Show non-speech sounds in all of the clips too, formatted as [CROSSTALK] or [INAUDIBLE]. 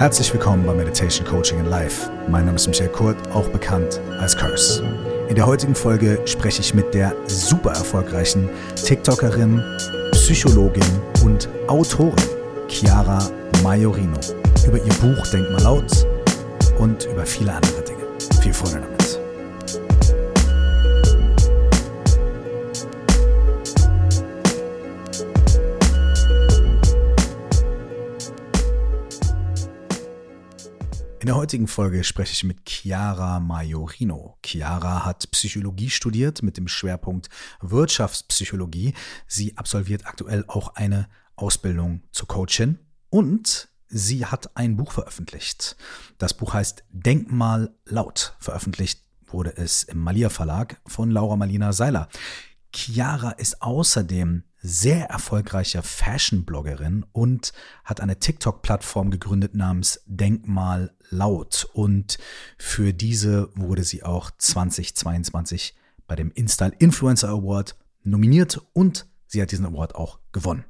Herzlich willkommen bei Meditation Coaching in Life. Mein Name ist Michael Kurt, auch bekannt als Curse. In der heutigen Folge spreche ich mit der super erfolgreichen TikTokerin, Psychologin und Autorin Chiara Majorino über ihr Buch Denk mal laut und über viele andere Dinge. Viel Freude damit. In der heutigen Folge spreche ich mit Chiara Majorino. Chiara hat Psychologie studiert mit dem Schwerpunkt Wirtschaftspsychologie. Sie absolviert aktuell auch eine Ausbildung zur Coachin und sie hat ein Buch veröffentlicht. Das Buch heißt Denkmal laut. Veröffentlicht wurde es im Malia Verlag von Laura Malina Seiler. Chiara ist außerdem sehr erfolgreiche Fashion-Bloggerin und hat eine TikTok-Plattform gegründet namens Denkmal laut. Und für diese wurde sie auch 2022 bei dem Install Influencer Award nominiert und sie hat diesen Award auch gewonnen.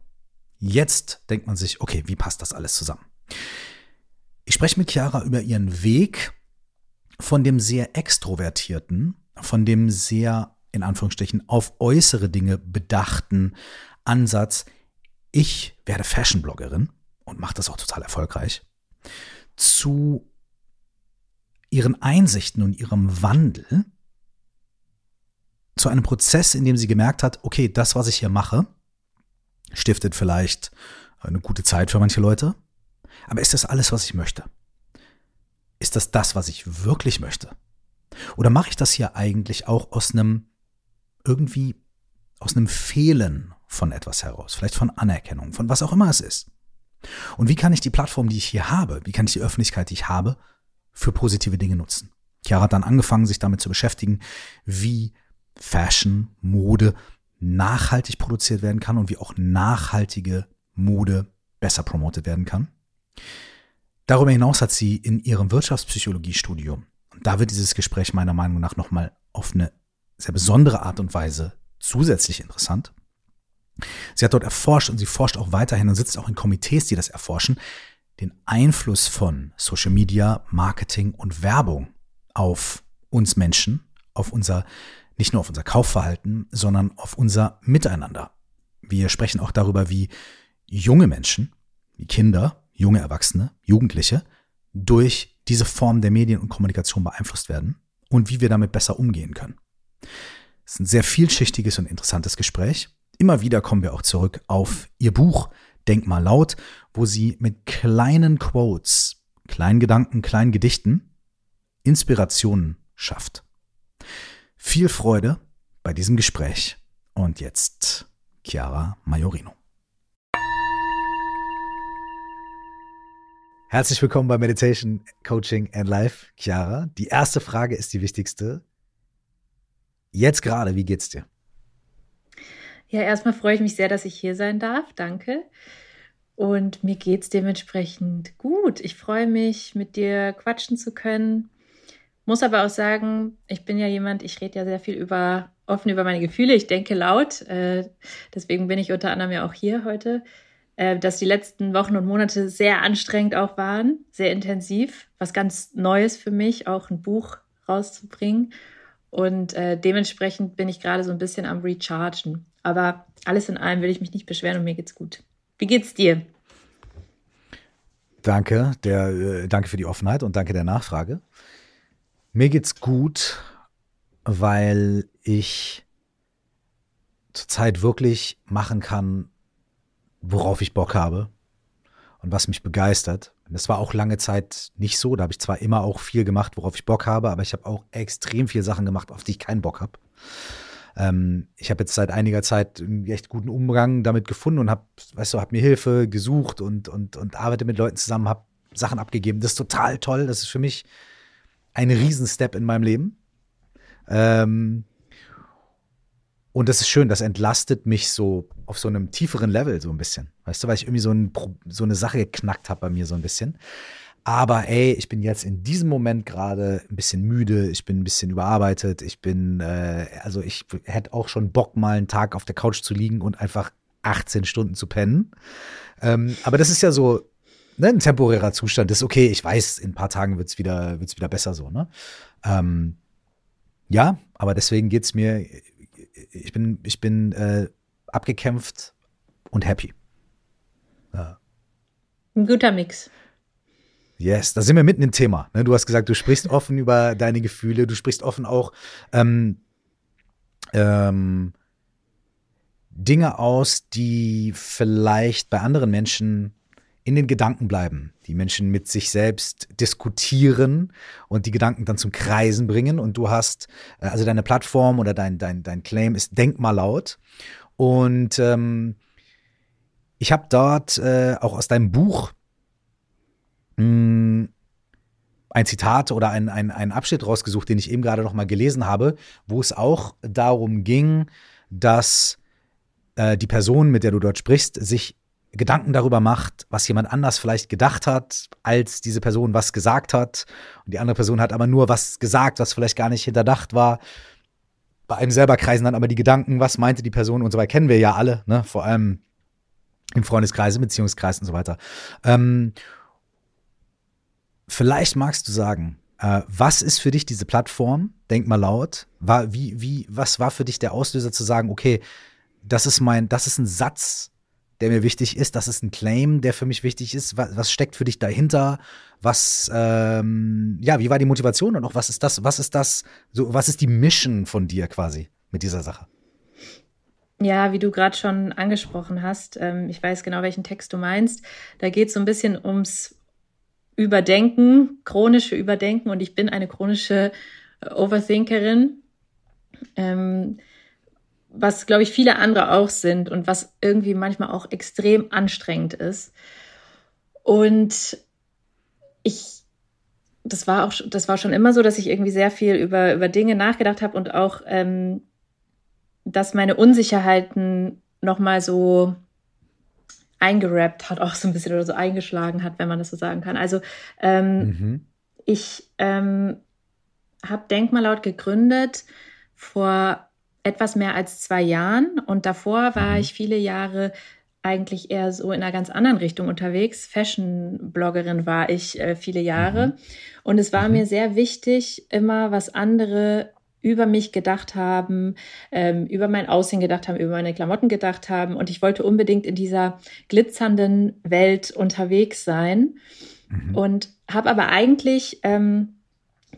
Jetzt denkt man sich, okay, wie passt das alles zusammen? Ich spreche mit Chiara über ihren Weg von dem sehr extrovertierten, von dem sehr in Anführungsstrichen auf äußere Dinge bedachten Ansatz, ich werde Fashion-Bloggerin und mache das auch total erfolgreich, zu ihren Einsichten und ihrem Wandel, zu einem Prozess, in dem sie gemerkt hat, okay, das, was ich hier mache, stiftet vielleicht eine gute Zeit für manche Leute, aber ist das alles, was ich möchte? Ist das das, was ich wirklich möchte? Oder mache ich das hier eigentlich auch aus einem irgendwie aus einem Fehlen von etwas heraus, vielleicht von Anerkennung, von was auch immer es ist. Und wie kann ich die Plattform, die ich hier habe, wie kann ich die Öffentlichkeit, die ich habe, für positive Dinge nutzen? Chiara hat dann angefangen, sich damit zu beschäftigen, wie Fashion, Mode nachhaltig produziert werden kann und wie auch nachhaltige Mode besser promotet werden kann. Darüber hinaus hat sie in ihrem Wirtschaftspsychologiestudium, und da wird dieses Gespräch meiner Meinung nach nochmal auf eine sehr besondere Art und Weise zusätzlich interessant. Sie hat dort erforscht und sie forscht auch weiterhin und sitzt auch in Komitees, die das erforschen, den Einfluss von Social Media, Marketing und Werbung auf uns Menschen, auf unser, nicht nur auf unser Kaufverhalten, sondern auf unser Miteinander. Wir sprechen auch darüber, wie junge Menschen, wie Kinder, junge Erwachsene, Jugendliche durch diese Form der Medien und Kommunikation beeinflusst werden und wie wir damit besser umgehen können. Es ist ein sehr vielschichtiges und interessantes Gespräch. Immer wieder kommen wir auch zurück auf ihr Buch Denk mal laut, wo sie mit kleinen Quotes, kleinen Gedanken, kleinen Gedichten Inspirationen schafft. Viel Freude bei diesem Gespräch. Und jetzt Chiara Majorino. Herzlich willkommen bei Meditation, Coaching and Life, Chiara. Die erste Frage ist die wichtigste. Jetzt gerade, wie geht's dir? Ja, erstmal freue ich mich sehr, dass ich hier sein darf. Danke. Und mir geht's dementsprechend gut. Ich freue mich, mit dir quatschen zu können. Muss aber auch sagen, ich bin ja jemand, ich rede ja sehr viel über offen über meine Gefühle. Ich denke laut. Äh, deswegen bin ich unter anderem ja auch hier heute. Äh, dass die letzten Wochen und Monate sehr anstrengend auch waren, sehr intensiv. Was ganz Neues für mich, auch ein Buch rauszubringen. Und äh, dementsprechend bin ich gerade so ein bisschen am Rechargen. Aber alles in allem will ich mich nicht beschweren und mir geht's gut. Wie geht's dir? Danke, der, äh, danke für die Offenheit und danke der Nachfrage. Mir geht's gut, weil ich zurzeit wirklich machen kann, worauf ich Bock habe und was mich begeistert. Das war auch lange Zeit nicht so. Da habe ich zwar immer auch viel gemacht, worauf ich Bock habe, aber ich habe auch extrem viel Sachen gemacht, auf die ich keinen Bock habe. Ähm, ich habe jetzt seit einiger Zeit einen echt guten Umgang damit gefunden und habe, weißt du, habe mir Hilfe gesucht und, und, und arbeite mit Leuten zusammen, habe Sachen abgegeben. Das ist total toll. Das ist für mich ein Riesenstep in meinem Leben. Ähm, und das ist schön, das entlastet mich so auf so einem tieferen Level so ein bisschen. Weißt du, weil ich irgendwie so, ein, so eine Sache geknackt habe bei mir so ein bisschen. Aber ey, ich bin jetzt in diesem Moment gerade ein bisschen müde, ich bin ein bisschen überarbeitet, ich bin, äh, also ich hätte auch schon Bock, mal einen Tag auf der Couch zu liegen und einfach 18 Stunden zu pennen. Ähm, aber das ist ja so ne, ein temporärer Zustand ist okay. Ich weiß, in ein paar Tagen wird es wieder, wird's wieder besser so, ne? Ähm, ja, aber deswegen geht es mir, ich bin, ich bin äh, abgekämpft und happy. Ja. Ein guter Mix. Yes, da sind wir mitten im Thema. Ne? Du hast gesagt, du sprichst [LAUGHS] offen über deine Gefühle, du sprichst offen auch ähm, ähm, Dinge aus, die vielleicht bei anderen Menschen in den Gedanken bleiben. Die Menschen mit sich selbst diskutieren und die Gedanken dann zum Kreisen bringen. Und du hast, äh, also deine Plattform oder dein, dein, dein Claim ist Denk mal laut. Und ähm, ich habe dort äh, auch aus deinem Buch mh, hm, ein Zitat oder ein, ein, einen Abschnitt rausgesucht, den ich eben gerade noch mal gelesen habe, wo es auch darum ging, dass äh, die Person, mit der du dort sprichst, sich Gedanken darüber macht, was jemand anders vielleicht gedacht hat, als diese Person was gesagt hat. Und die andere Person hat aber nur was gesagt, was vielleicht gar nicht hinterdacht war. Bei einem selber kreisen dann aber die Gedanken, was meinte die Person und so weiter, kennen wir ja alle, ne? vor allem im Freundeskreis, im Beziehungskreis und so weiter. Ähm, Vielleicht magst du sagen, äh, was ist für dich diese Plattform? Denk mal laut. War, wie, wie, was war für dich der Auslöser zu sagen, okay, das ist mein, das ist ein Satz, der mir wichtig ist, das ist ein Claim, der für mich wichtig ist. Was, was steckt für dich dahinter? Was, ähm, ja, wie war die Motivation und auch was ist das, was ist das, so, was ist die Mission von dir quasi mit dieser Sache? Ja, wie du gerade schon angesprochen hast, ähm, ich weiß genau, welchen Text du meinst. Da geht es so ein bisschen ums Überdenken, chronische Überdenken und ich bin eine chronische äh, Overthinkerin, ähm, was, glaube ich, viele andere auch sind und was irgendwie manchmal auch extrem anstrengend ist. Und ich, das war auch, das war schon immer so, dass ich irgendwie sehr viel über, über Dinge nachgedacht habe und auch, ähm, dass meine Unsicherheiten nochmal so eingerappt hat, auch so ein bisschen oder so eingeschlagen hat, wenn man das so sagen kann. Also ähm, mhm. ich ähm, habe Denkmal gegründet vor etwas mehr als zwei Jahren und davor war mhm. ich viele Jahre eigentlich eher so in einer ganz anderen Richtung unterwegs. Fashion-Bloggerin war ich äh, viele Jahre. Mhm. Und es war mhm. mir sehr wichtig, immer was andere über mich gedacht haben, ähm, über mein Aussehen gedacht haben, über meine Klamotten gedacht haben. Und ich wollte unbedingt in dieser glitzernden Welt unterwegs sein. Mhm. Und habe aber eigentlich ähm,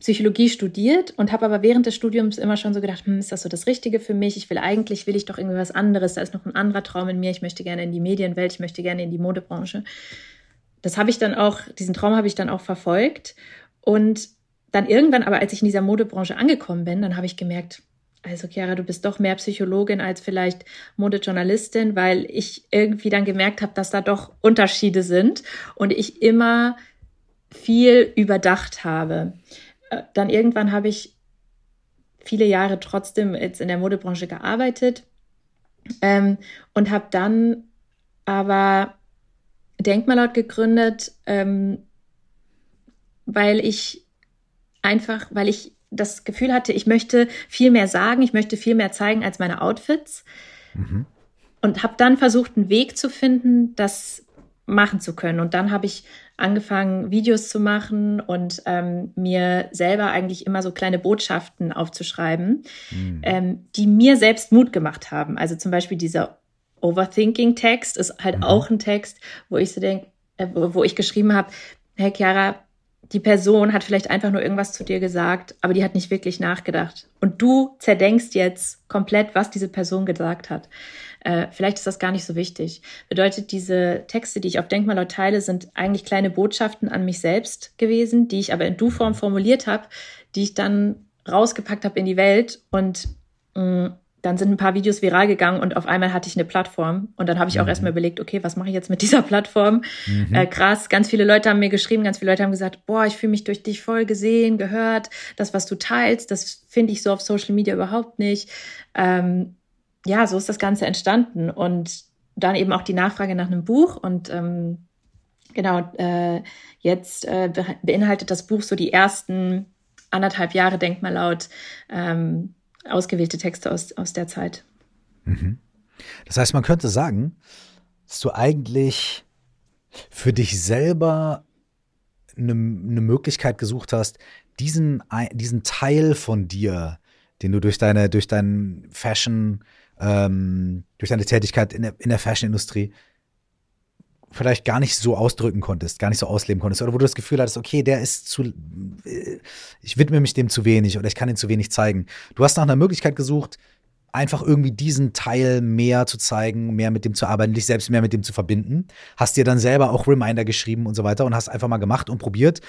Psychologie studiert und habe aber während des Studiums immer schon so gedacht, hm, ist das so das Richtige für mich? Ich will eigentlich, will ich doch irgendwie was anderes. Da ist noch ein anderer Traum in mir. Ich möchte gerne in die Medienwelt, ich möchte gerne in die Modebranche. Das habe ich dann auch, diesen Traum habe ich dann auch verfolgt. Und dann irgendwann aber, als ich in dieser Modebranche angekommen bin, dann habe ich gemerkt, also Chiara, du bist doch mehr Psychologin als vielleicht Modejournalistin, weil ich irgendwie dann gemerkt habe, dass da doch Unterschiede sind und ich immer viel überdacht habe. Äh, dann irgendwann habe ich viele Jahre trotzdem jetzt in der Modebranche gearbeitet ähm, und habe dann aber Denkmalort gegründet, ähm, weil ich einfach, weil ich das Gefühl hatte, ich möchte viel mehr sagen, ich möchte viel mehr zeigen als meine Outfits. Mhm. Und habe dann versucht, einen Weg zu finden, das machen zu können. Und dann habe ich angefangen, Videos zu machen und ähm, mir selber eigentlich immer so kleine Botschaften aufzuschreiben, mhm. ähm, die mir selbst Mut gemacht haben. Also zum Beispiel dieser Overthinking-Text ist halt mhm. auch ein Text, wo ich so denke, äh, wo ich geschrieben habe, hey Chiara, die Person hat vielleicht einfach nur irgendwas zu dir gesagt, aber die hat nicht wirklich nachgedacht. Und du zerdenkst jetzt komplett, was diese Person gesagt hat. Äh, vielleicht ist das gar nicht so wichtig. Bedeutet, diese Texte, die ich auf Denkmalort teile, sind eigentlich kleine Botschaften an mich selbst gewesen, die ich aber in Du-Form formuliert habe, die ich dann rausgepackt habe in die Welt und mh, mm, dann sind ein paar Videos viral gegangen und auf einmal hatte ich eine Plattform. Und dann habe ich auch mhm. erstmal überlegt, okay, was mache ich jetzt mit dieser Plattform? Mhm. Äh, krass, ganz viele Leute haben mir geschrieben, ganz viele Leute haben gesagt, boah, ich fühle mich durch dich voll gesehen, gehört. Das, was du teilst, das finde ich so auf Social Media überhaupt nicht. Ähm, ja, so ist das Ganze entstanden. Und dann eben auch die Nachfrage nach einem Buch. Und ähm, genau, äh, jetzt äh, beinhaltet das Buch so die ersten anderthalb Jahre, denk mal laut, ähm, ausgewählte Texte aus, aus der Zeit. Mhm. Das heißt, man könnte sagen, dass du eigentlich für dich selber eine, eine Möglichkeit gesucht hast, diesen, diesen Teil von dir, den du durch deine, durch deinen Fashion, ähm, durch deine Tätigkeit in der, in der Fashion-Industrie vielleicht gar nicht so ausdrücken konntest, gar nicht so ausleben konntest, oder wo du das Gefühl hattest, okay, der ist zu, äh, ich widme mich dem zu wenig oder ich kann ihn zu wenig zeigen. Du hast nach einer Möglichkeit gesucht, einfach irgendwie diesen Teil mehr zu zeigen, mehr mit dem zu arbeiten, dich selbst mehr mit dem zu verbinden. Hast dir dann selber auch Reminder geschrieben und so weiter und hast einfach mal gemacht und probiert.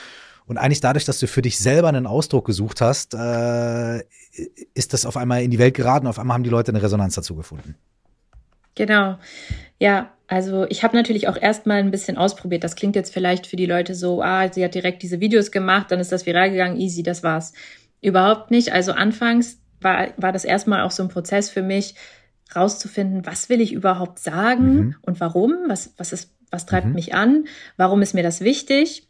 Und eigentlich dadurch, dass du für dich selber einen Ausdruck gesucht hast, äh, ist das auf einmal in die Welt geraten. Auf einmal haben die Leute eine Resonanz dazu gefunden. Genau. Ja, also ich habe natürlich auch erstmal ein bisschen ausprobiert. Das klingt jetzt vielleicht für die Leute so, ah, sie hat direkt diese Videos gemacht, dann ist das viral gegangen, easy, das war's. Überhaupt nicht. Also anfangs war, war das erstmal auch so ein Prozess für mich, rauszufinden, was will ich überhaupt sagen mhm. und warum, was, was, ist, was treibt mhm. mich an, warum ist mir das wichtig.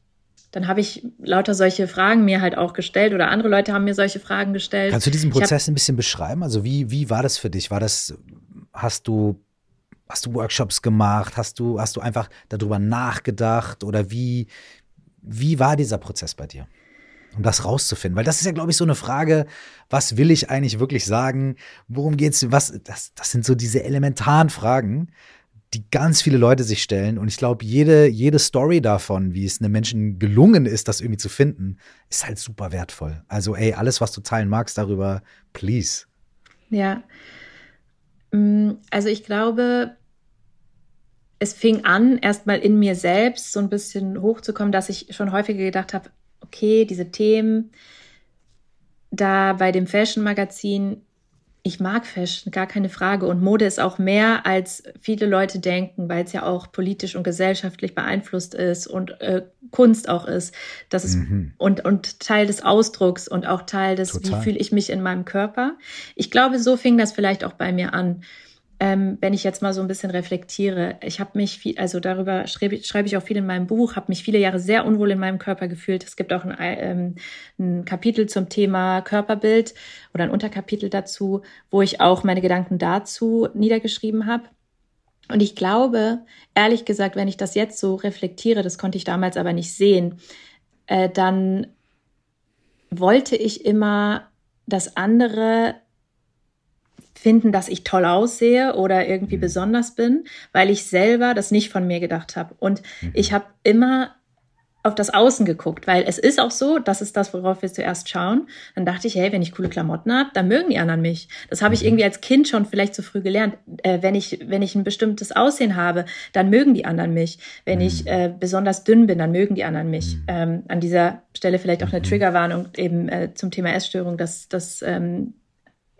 Dann habe ich lauter solche Fragen mir halt auch gestellt oder andere Leute haben mir solche Fragen gestellt. Kannst du diesen Prozess hab, ein bisschen beschreiben? Also wie, wie war das für dich? War das, hast du, hast du Workshops gemacht? Hast du, hast du einfach darüber nachgedacht? Oder wie, wie war dieser Prozess bei dir? Um das rauszufinden. Weil das ist ja, glaube ich, so eine Frage, was will ich eigentlich wirklich sagen? Worum geht's? Was, das, das sind so diese elementaren Fragen, die ganz viele Leute sich stellen. Und ich glaube, jede, jede Story davon, wie es einem Menschen gelungen ist, das irgendwie zu finden, ist halt super wertvoll. Also, ey, alles, was du teilen magst darüber, please. Ja. Mm, also ich glaube, es fing an, erstmal in mir selbst so ein bisschen hochzukommen, dass ich schon häufiger gedacht habe, okay, diese Themen, da bei dem Fashion-Magazin, ich mag Fashion, gar keine Frage. Und Mode ist auch mehr, als viele Leute denken, weil es ja auch politisch und gesellschaftlich beeinflusst ist und äh, Kunst auch ist. Das ist mhm. und, und Teil des Ausdrucks und auch Teil des, Total. wie fühle ich mich in meinem Körper. Ich glaube, so fing das vielleicht auch bei mir an ähm, wenn ich jetzt mal so ein bisschen reflektiere, ich habe mich viel, also darüber schreibe, schreibe ich auch viel in meinem Buch, habe mich viele Jahre sehr unwohl in meinem Körper gefühlt. Es gibt auch ein, ähm, ein Kapitel zum Thema Körperbild oder ein Unterkapitel dazu, wo ich auch meine Gedanken dazu niedergeschrieben habe. Und ich glaube, ehrlich gesagt, wenn ich das jetzt so reflektiere, das konnte ich damals aber nicht sehen, äh, dann wollte ich immer, dass andere finden, dass ich toll aussehe oder irgendwie mhm. besonders bin, weil ich selber das nicht von mir gedacht habe. Und mhm. ich habe immer auf das Außen geguckt, weil es ist auch so, das ist das, worauf wir zuerst schauen. Dann dachte ich, hey, wenn ich coole Klamotten habe, dann mögen die anderen mich. Das habe ich mhm. irgendwie als Kind schon vielleicht zu früh gelernt. Äh, wenn ich wenn ich ein bestimmtes Aussehen habe, dann mögen die anderen mich. Wenn mhm. ich äh, besonders dünn bin, dann mögen die anderen mich. Mhm. Ähm, an dieser Stelle vielleicht auch eine mhm. Triggerwarnung eben äh, zum Thema Essstörung, dass dass ähm,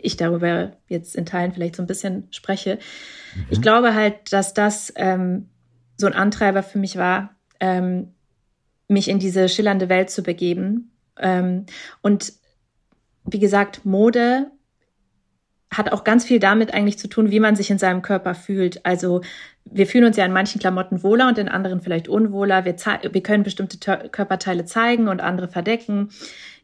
ich darüber jetzt in Teilen vielleicht so ein bisschen spreche. Mhm. Ich glaube halt, dass das ähm, so ein Antreiber für mich war, ähm, mich in diese schillernde Welt zu begeben. Ähm, und wie gesagt, Mode hat auch ganz viel damit eigentlich zu tun, wie man sich in seinem Körper fühlt. Also wir fühlen uns ja in manchen Klamotten wohler und in anderen vielleicht unwohler. Wir, wir können bestimmte Körperteile zeigen und andere verdecken,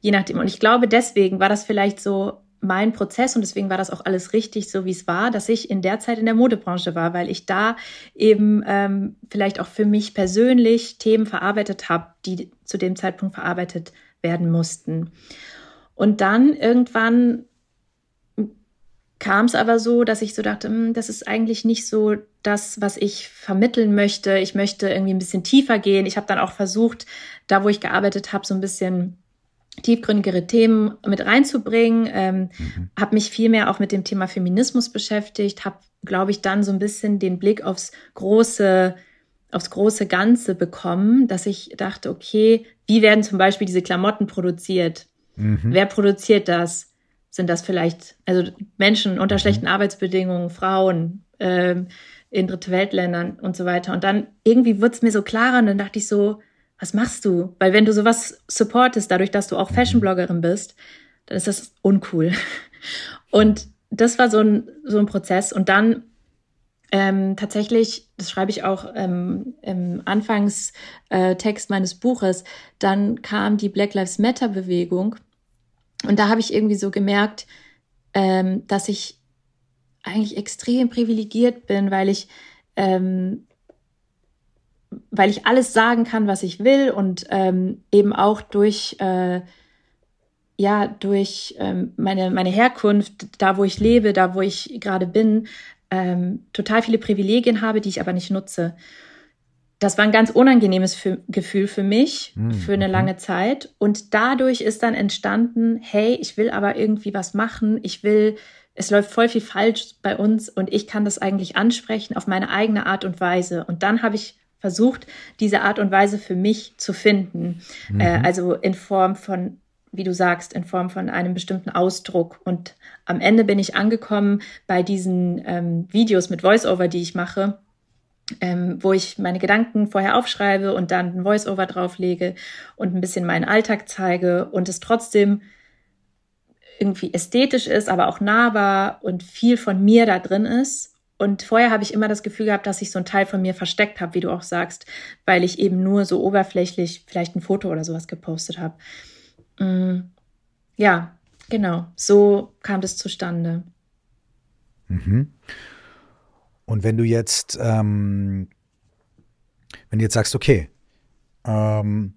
je nachdem. Und ich glaube, deswegen war das vielleicht so mein Prozess und deswegen war das auch alles richtig, so wie es war, dass ich in der Zeit in der Modebranche war, weil ich da eben ähm, vielleicht auch für mich persönlich Themen verarbeitet habe, die zu dem Zeitpunkt verarbeitet werden mussten. Und dann irgendwann kam es aber so, dass ich so dachte, hm, das ist eigentlich nicht so das, was ich vermitteln möchte. Ich möchte irgendwie ein bisschen tiefer gehen. Ich habe dann auch versucht, da wo ich gearbeitet habe, so ein bisschen tiefgründigere Themen mit reinzubringen. Ähm, mhm. Habe mich viel mehr auch mit dem Thema Feminismus beschäftigt, habe, glaube ich, dann so ein bisschen den Blick aufs große, aufs große Ganze bekommen, dass ich dachte, okay, wie werden zum Beispiel diese Klamotten produziert? Mhm. Wer produziert das? Sind das vielleicht also Menschen unter mhm. schlechten Arbeitsbedingungen, Frauen ähm, in dritte Weltländern und so weiter? Und dann irgendwie wurde es mir so klarer und dann dachte ich so, was machst du? Weil wenn du sowas supportest, dadurch, dass du auch Fashion-Bloggerin bist, dann ist das uncool. Und das war so ein, so ein Prozess. Und dann ähm, tatsächlich, das schreibe ich auch ähm, im Anfangstext äh, meines Buches, dann kam die Black Lives Matter-Bewegung. Und da habe ich irgendwie so gemerkt, ähm, dass ich eigentlich extrem privilegiert bin, weil ich ähm, weil ich alles sagen kann, was ich will und ähm, eben auch durch äh, ja durch ähm, meine meine Herkunft, da wo ich lebe, da wo ich gerade bin, ähm, total viele Privilegien habe, die ich aber nicht nutze. Das war ein ganz unangenehmes für, Gefühl für mich mhm. für eine lange Zeit. Und dadurch ist dann entstanden, hey, ich will aber irgendwie was machen. Ich will, es läuft voll viel falsch bei uns und ich kann das eigentlich ansprechen auf meine eigene Art und Weise. Und dann habe ich versucht, diese Art und Weise für mich zu finden. Mhm. Äh, also in Form von wie du sagst, in Form von einem bestimmten Ausdruck. Und am Ende bin ich angekommen bei diesen ähm, Videos mit Voiceover, die ich mache, ähm, wo ich meine Gedanken vorher aufschreibe und dann ein Voiceover drauflege und ein bisschen meinen Alltag zeige und es trotzdem irgendwie ästhetisch ist, aber auch nahbar und viel von mir da drin ist. Und vorher habe ich immer das Gefühl gehabt, dass ich so einen Teil von mir versteckt habe, wie du auch sagst, weil ich eben nur so oberflächlich vielleicht ein Foto oder sowas gepostet habe. Mm, ja, genau. So kam das zustande. Mhm. Und wenn du jetzt, ähm, wenn du jetzt sagst, okay, ähm,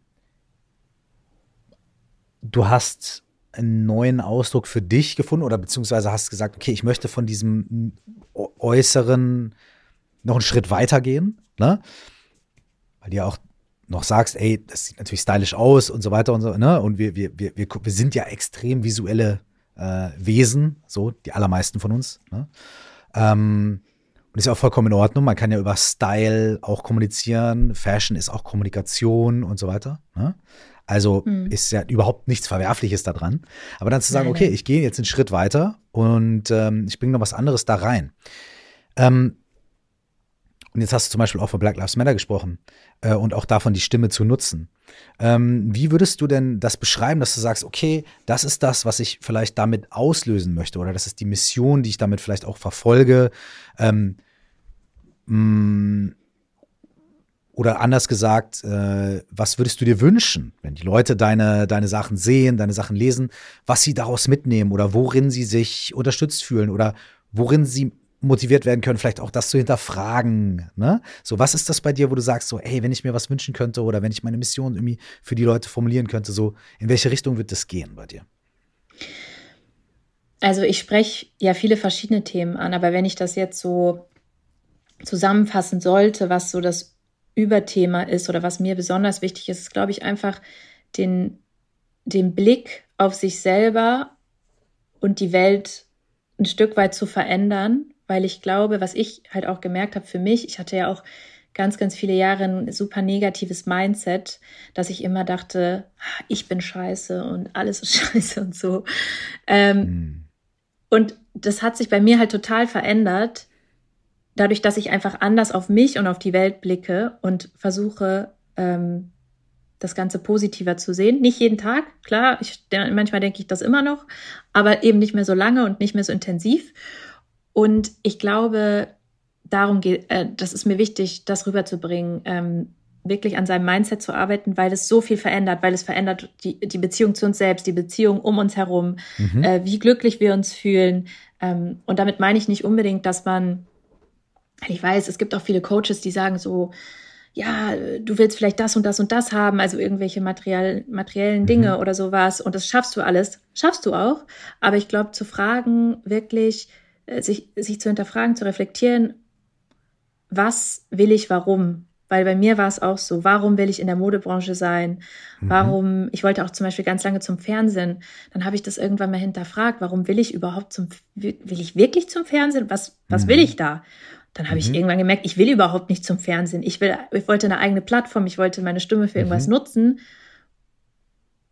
du hast einen neuen Ausdruck für dich gefunden oder beziehungsweise hast gesagt, okay, ich möchte von diesem Äußeren noch einen Schritt weitergehen, ne? Weil dir auch noch sagst, ey, das sieht natürlich stylisch aus und so weiter und so, ne? Und wir, wir, wir, wir, wir sind ja extrem visuelle äh, Wesen, so die allermeisten von uns. Ne? Ähm, und ist ja auch vollkommen in Ordnung. Man kann ja über Style auch kommunizieren. Fashion ist auch Kommunikation und so weiter. Ne? Also hm. ist ja überhaupt nichts Verwerfliches daran. Aber dann zu sagen, nein, okay, ich gehe jetzt einen Schritt weiter und ähm, ich bringe noch was anderes da rein. Ähm, und jetzt hast du zum Beispiel auch von Black Lives Matter gesprochen äh, und auch davon die Stimme zu nutzen. Ähm, wie würdest du denn das beschreiben, dass du sagst, okay, das ist das, was ich vielleicht damit auslösen möchte oder das ist die Mission, die ich damit vielleicht auch verfolge? Ähm, mh, mm, oder anders gesagt, äh, was würdest du dir wünschen, wenn die Leute deine, deine Sachen sehen, deine Sachen lesen, was sie daraus mitnehmen oder worin sie sich unterstützt fühlen oder worin sie motiviert werden können, vielleicht auch das zu hinterfragen. Ne? So, was ist das bei dir, wo du sagst, so, ey, wenn ich mir was wünschen könnte oder wenn ich meine Mission irgendwie für die Leute formulieren könnte, so, in welche Richtung wird das gehen bei dir? Also ich spreche ja viele verschiedene Themen an, aber wenn ich das jetzt so zusammenfassen sollte, was so das Überthema ist oder was mir besonders wichtig ist, ist, glaube ich, einfach den, den Blick auf sich selber und die Welt ein Stück weit zu verändern weil ich glaube, was ich halt auch gemerkt habe für mich, ich hatte ja auch ganz, ganz viele Jahre ein super negatives Mindset, dass ich immer dachte, ah, ich bin scheiße und alles ist [LAUGHS] scheiße und so. Ähm, mhm. Und das hat sich bei mir halt total verändert, dadurch, dass ich einfach anders auf mich und auf die Welt blicke und versuche, ähm, das Ganze positiver zu sehen. Nicht jeden Tag, klar, ich, manchmal denke ich das immer noch, aber eben nicht mehr so lange und nicht mehr so intensiv. Und ich glaube, darum geht, äh, das ist mir wichtig, das rüberzubringen, ähm, wirklich an seinem Mindset zu arbeiten, weil es so viel verändert, weil es verändert die, die Beziehung zu uns selbst, die Beziehung um uns herum, mhm. äh, wie glücklich wir uns fühlen. Ähm, und damit meine ich nicht unbedingt, dass man, ich weiß, es gibt auch viele Coaches, die sagen so, ja, du willst vielleicht das und das und das haben, also irgendwelche materiell, materiellen Dinge mhm. oder sowas und das schaffst du alles, schaffst du auch. Aber ich glaube, zu fragen wirklich, äh, sich, sich zu hinterfragen, zu reflektieren, was will ich, warum? Weil bei mir war es auch so, warum will ich in der Modebranche sein? Mhm. Warum, ich wollte auch zum Beispiel ganz lange zum Fernsehen. Dann habe ich das irgendwann mal hinterfragt, warum will ich überhaupt zum, will ich wirklich zum Fernsehen? Was, was mhm. will ich da? Dann habe mhm. ich irgendwann gemerkt, ich will überhaupt nicht zum Fernsehen. Ich will, ich wollte eine eigene Plattform, ich wollte meine Stimme für irgendwas mhm. nutzen.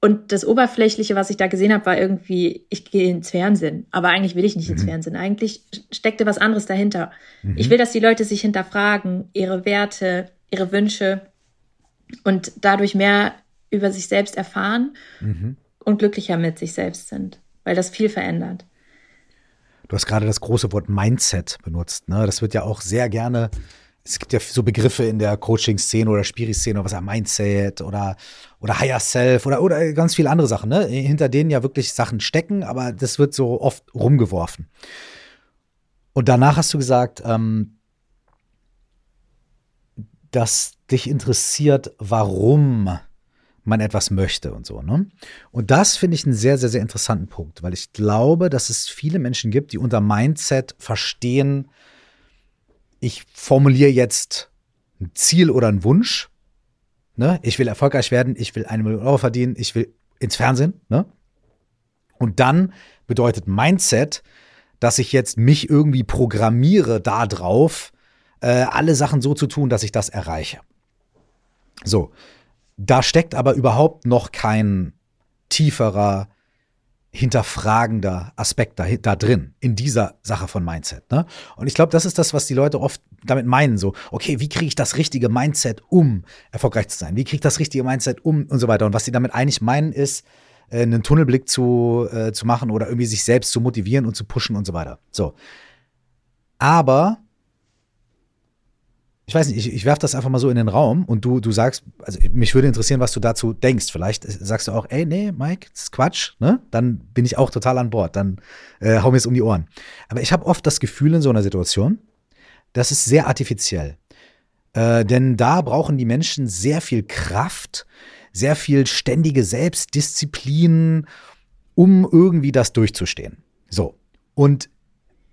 Und das Oberflächliche, was ich da gesehen habe, war irgendwie, ich gehe ins Fernsehen. Aber eigentlich will ich nicht mhm. ins Fernsehen. Eigentlich steckte was anderes dahinter. Mhm. Ich will, dass die Leute sich hinterfragen, ihre Werte, ihre Wünsche und dadurch mehr über sich selbst erfahren mhm. und glücklicher mit sich selbst sind, weil das viel verändert. Du hast gerade das große Wort Mindset benutzt. Ne? Das wird ja auch sehr gerne es gibt ja so Begriffe in der Coaching-Szene oder Spiri-Szene, was ja Mindset oder, oder Higher Self oder, oder ganz viele andere Sachen, ne? hinter denen ja wirklich Sachen stecken, aber das wird so oft rumgeworfen. Und danach hast du gesagt, ähm, dass dich interessiert, warum man etwas möchte und so. Ne? Und das finde ich einen sehr, sehr, sehr interessanten Punkt, weil ich glaube, dass es viele Menschen gibt, die unter Mindset verstehen, ich formuliere jetzt ein Ziel oder einen Wunsch. Ne? Ich will erfolgreich werden, ich will eine Million Euro verdienen, ich will ins Fernsehen. Ne? Und dann bedeutet Mindset, dass ich jetzt mich irgendwie programmiere darauf, äh, alle Sachen so zu tun, dass ich das erreiche. So, da steckt aber überhaupt noch kein tieferer, hinterfragender Aspekt da, da drin, in dieser Sache von Mindset. Ne? Und ich glaube, das ist das, was die Leute oft damit meinen. So, okay, wie kriege ich das richtige Mindset, um erfolgreich zu sein? Wie kriege ich das richtige Mindset, um und so weiter? Und was sie damit eigentlich meinen, ist, äh, einen Tunnelblick zu, äh, zu machen oder irgendwie sich selbst zu motivieren und zu pushen und so weiter. So. Aber ich weiß nicht, ich, ich werfe das einfach mal so in den Raum und du, du sagst, also mich würde interessieren, was du dazu denkst. Vielleicht sagst du auch, ey, nee, Mike, das ist Quatsch, ne? Dann bin ich auch total an Bord, dann äh, hau mir es um die Ohren. Aber ich habe oft das Gefühl in so einer Situation, das ist sehr artifiziell. Äh, denn da brauchen die Menschen sehr viel Kraft, sehr viel ständige Selbstdisziplin, um irgendwie das durchzustehen. So. Und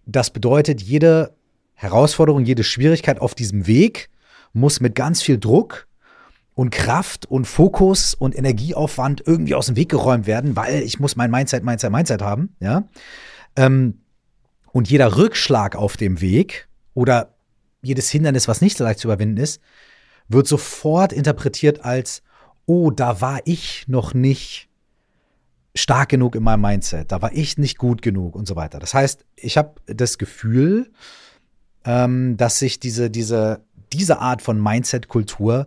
das bedeutet, jede Herausforderung, jede Schwierigkeit auf diesem Weg muss mit ganz viel Druck und Kraft und Fokus und Energieaufwand irgendwie aus dem Weg geräumt werden, weil ich muss mein Mindset, Mindset, Mindset haben, ja. Ähm, und jeder Rückschlag auf dem Weg oder jedes Hindernis, was nicht so leicht zu überwinden ist, wird sofort interpretiert als, oh, da war ich noch nicht stark genug in meinem Mindset, da war ich nicht gut genug und so weiter. Das heißt, ich habe das Gefühl, ähm, dass sich diese, diese, diese Art von Mindset-Kultur,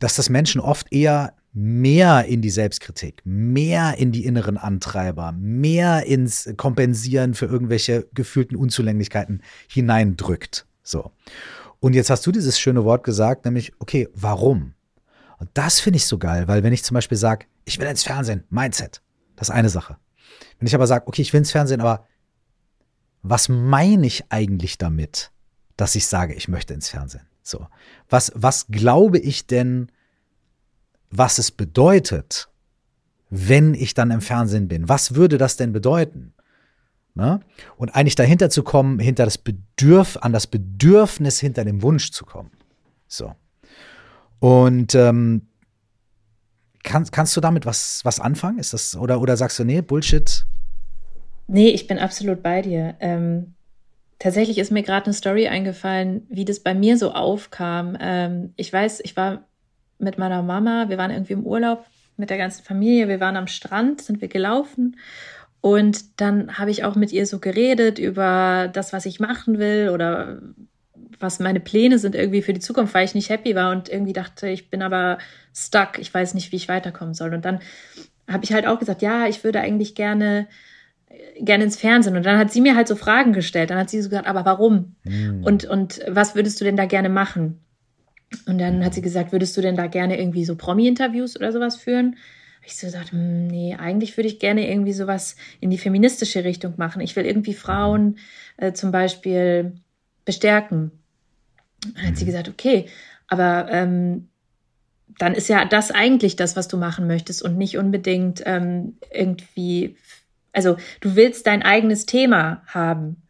dass das Menschen oft eher mehr in die Selbstkritik, mehr in die inneren Antreiber, mehr ins Kompensieren für irgendwelche gefühlten Unzulänglichkeiten hineindrückt. So. Und jetzt hast du dieses schöne Wort gesagt, nämlich, okay, warum? Und das finde ich so geil, weil wenn ich zum Beispiel sage, ich will ins Fernsehen, Mindset, das ist eine Sache. Wenn ich aber sage, okay, ich will ins Fernsehen, aber was meine ich eigentlich damit, dass ich sage, ich möchte ins Fernsehen? So. Was, was glaube ich denn, was es bedeutet, wenn ich dann im Fernsehen bin? Was würde das denn bedeuten? Ne? Und eigentlich dahinter zu kommen, hinter das Bedürf, an das Bedürfnis hinter dem Wunsch zu kommen. So. Und ähm, kann, kannst du damit was, was anfangen? Ist das, oder, oder sagst du, nee, Bullshit, Nee, ich bin absolut bei dir. Ähm, tatsächlich ist mir gerade eine Story eingefallen, wie das bei mir so aufkam. Ähm, ich weiß, ich war mit meiner Mama, wir waren irgendwie im Urlaub mit der ganzen Familie, wir waren am Strand, sind wir gelaufen und dann habe ich auch mit ihr so geredet über das, was ich machen will oder was meine Pläne sind irgendwie für die Zukunft, weil ich nicht happy war und irgendwie dachte, ich bin aber stuck, ich weiß nicht, wie ich weiterkommen soll. Und dann habe ich halt auch gesagt, ja, ich würde eigentlich gerne gerne ins Fernsehen. Und dann hat sie mir halt so Fragen gestellt. Dann hat sie so gesagt, aber warum? Mhm. Und, und was würdest du denn da gerne machen? Und dann hat sie gesagt, würdest du denn da gerne irgendwie so Promi-Interviews oder sowas führen? Ich so gesagt, hm, nee, eigentlich würde ich gerne irgendwie sowas in die feministische Richtung machen. Ich will irgendwie Frauen äh, zum Beispiel bestärken. dann hat sie mhm. gesagt, okay, aber ähm, dann ist ja das eigentlich das, was du machen möchtest und nicht unbedingt ähm, irgendwie also du willst dein eigenes Thema haben.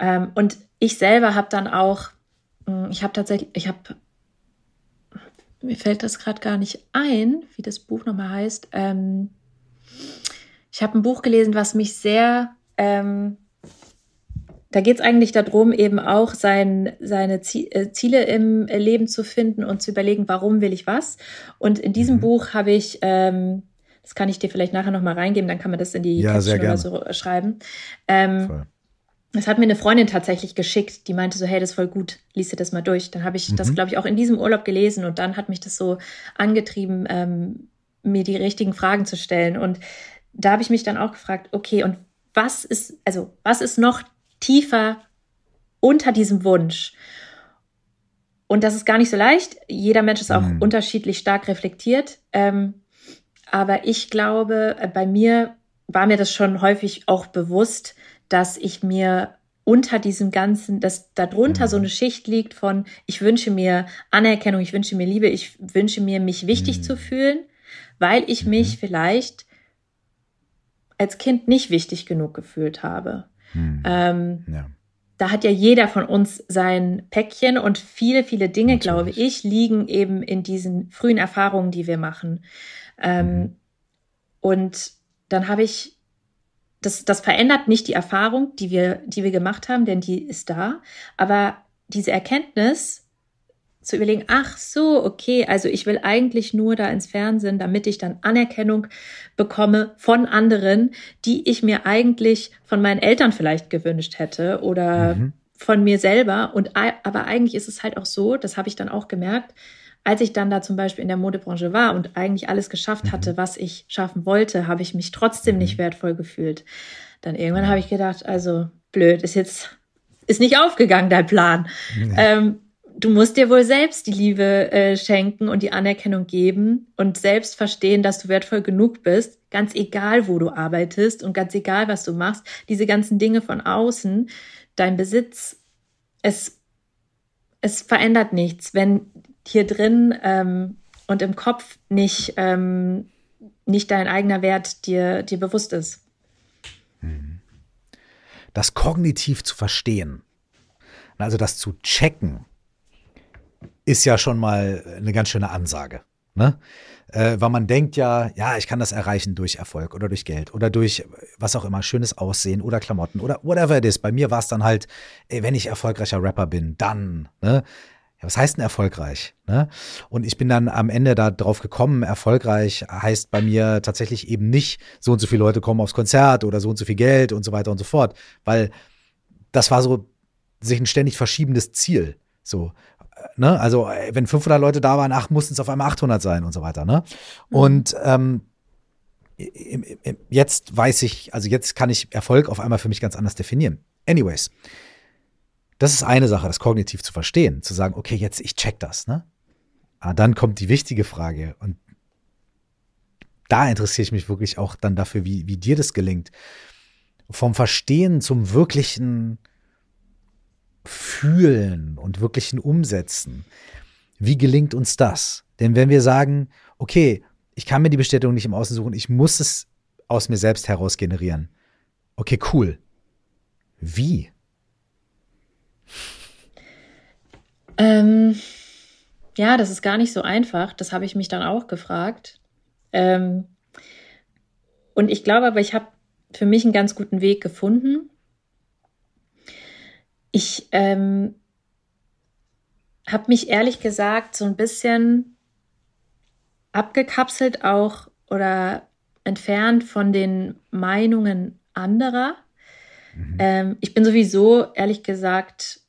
Ähm, und ich selber habe dann auch, hm, ich habe tatsächlich, ich habe, mir fällt das gerade gar nicht ein, wie das Buch nochmal heißt. Ähm, ich habe ein Buch gelesen, was mich sehr, ähm, da geht es eigentlich darum, eben auch sein, seine äh, Ziele im Leben zu finden und zu überlegen, warum will ich was. Und in diesem mhm. Buch habe ich ähm, das kann ich dir vielleicht nachher nochmal reingeben, dann kann man das in die ja, Caption oder so schreiben. Ähm, das hat mir eine Freundin tatsächlich geschickt, die meinte so, hey, das ist voll gut, liest dir das mal durch. Dann habe ich mhm. das, glaube ich, auch in diesem Urlaub gelesen und dann hat mich das so angetrieben, ähm, mir die richtigen Fragen zu stellen. Und da habe ich mich dann auch gefragt, okay, und was ist, also was ist noch tiefer unter diesem Wunsch? Und das ist gar nicht so leicht. Jeder Mensch ist auch mhm. unterschiedlich stark reflektiert. Ähm, aber ich glaube, äh, bei mir war mir das schon häufig auch bewusst, dass ich mir unter diesem ganzen, dass darunter mhm. so eine Schicht liegt von, ich wünsche mir Anerkennung, ich wünsche mir Liebe, ich wünsche mir, mich wichtig mhm. zu fühlen, weil ich mhm. mich vielleicht als Kind nicht wichtig genug gefühlt habe. Mhm. Ähm, ja. Da hat ja jeder von uns sein Päckchen und viele, viele Dinge, Natürlich. glaube ich, liegen eben in diesen frühen Erfahrungen, die wir machen. Ähm, und dann habe ich das, das verändert nicht die Erfahrung, die wir, die wir gemacht haben, denn die ist da. Aber diese Erkenntnis zu überlegen, ach so, okay, also ich will eigentlich nur da ins Fernsehen, damit ich dann Anerkennung bekomme von anderen, die ich mir eigentlich von meinen Eltern vielleicht gewünscht hätte oder mhm. von mir selber. Und aber eigentlich ist es halt auch so, das habe ich dann auch gemerkt, als ich dann da zum Beispiel in der Modebranche war und eigentlich alles geschafft hatte, mhm. was ich schaffen wollte, habe ich mich trotzdem nicht mhm. wertvoll gefühlt. Dann irgendwann habe ich gedacht, also blöd, ist jetzt, ist nicht aufgegangen, dein Plan. Ähm, du musst dir wohl selbst die Liebe äh, schenken und die Anerkennung geben und selbst verstehen, dass du wertvoll genug bist, ganz egal, wo du arbeitest und ganz egal, was du machst. Diese ganzen Dinge von außen, dein Besitz, es, es verändert nichts, wenn hier drin ähm, und im Kopf nicht, ähm, nicht dein eigener Wert dir, dir bewusst ist. Mhm. Das kognitiv zu verstehen, also das zu checken, ist ja schon mal eine ganz schöne Ansage. Ne? Äh, weil man denkt ja, ja, ich kann das erreichen durch Erfolg oder durch Geld oder durch was auch immer, schönes Aussehen oder Klamotten oder whatever it is. Bei mir war es dann halt, ey, wenn ich erfolgreicher Rapper bin, dann, ne? Ja, was heißt denn erfolgreich? Ne? Und ich bin dann am Ende da drauf gekommen, erfolgreich heißt bei mir tatsächlich eben nicht, so und so viele Leute kommen aufs Konzert oder so und so viel Geld und so weiter und so fort. Weil das war so sich ein ständig verschiebendes Ziel. So, ne? Also, wenn 500 Leute da waren, ach, mussten es auf einmal 800 sein und so weiter, ne? Mhm. Und ähm, jetzt weiß ich, also jetzt kann ich Erfolg auf einmal für mich ganz anders definieren. Anyways, das ist eine Sache, das kognitiv zu verstehen, zu sagen, okay, jetzt ich check das, ne? Aber ah, dann kommt die wichtige Frage und da interessiere ich mich wirklich auch dann dafür, wie, wie dir das gelingt. Vom Verstehen zum wirklichen Fühlen und wirklichen Umsetzen. Wie gelingt uns das? Denn wenn wir sagen, okay, ich kann mir die Bestätigung nicht im Außen suchen, ich muss es aus mir selbst heraus generieren. Okay, cool. Wie? Ähm, ja, das ist gar nicht so einfach. Das habe ich mich dann auch gefragt. Ähm, und ich glaube aber, ich habe für mich einen ganz guten Weg gefunden. Ich ähm, habe mich ehrlich gesagt so ein bisschen abgekapselt auch oder entfernt von den Meinungen anderer. Mhm. Ähm, ich bin sowieso, ehrlich gesagt,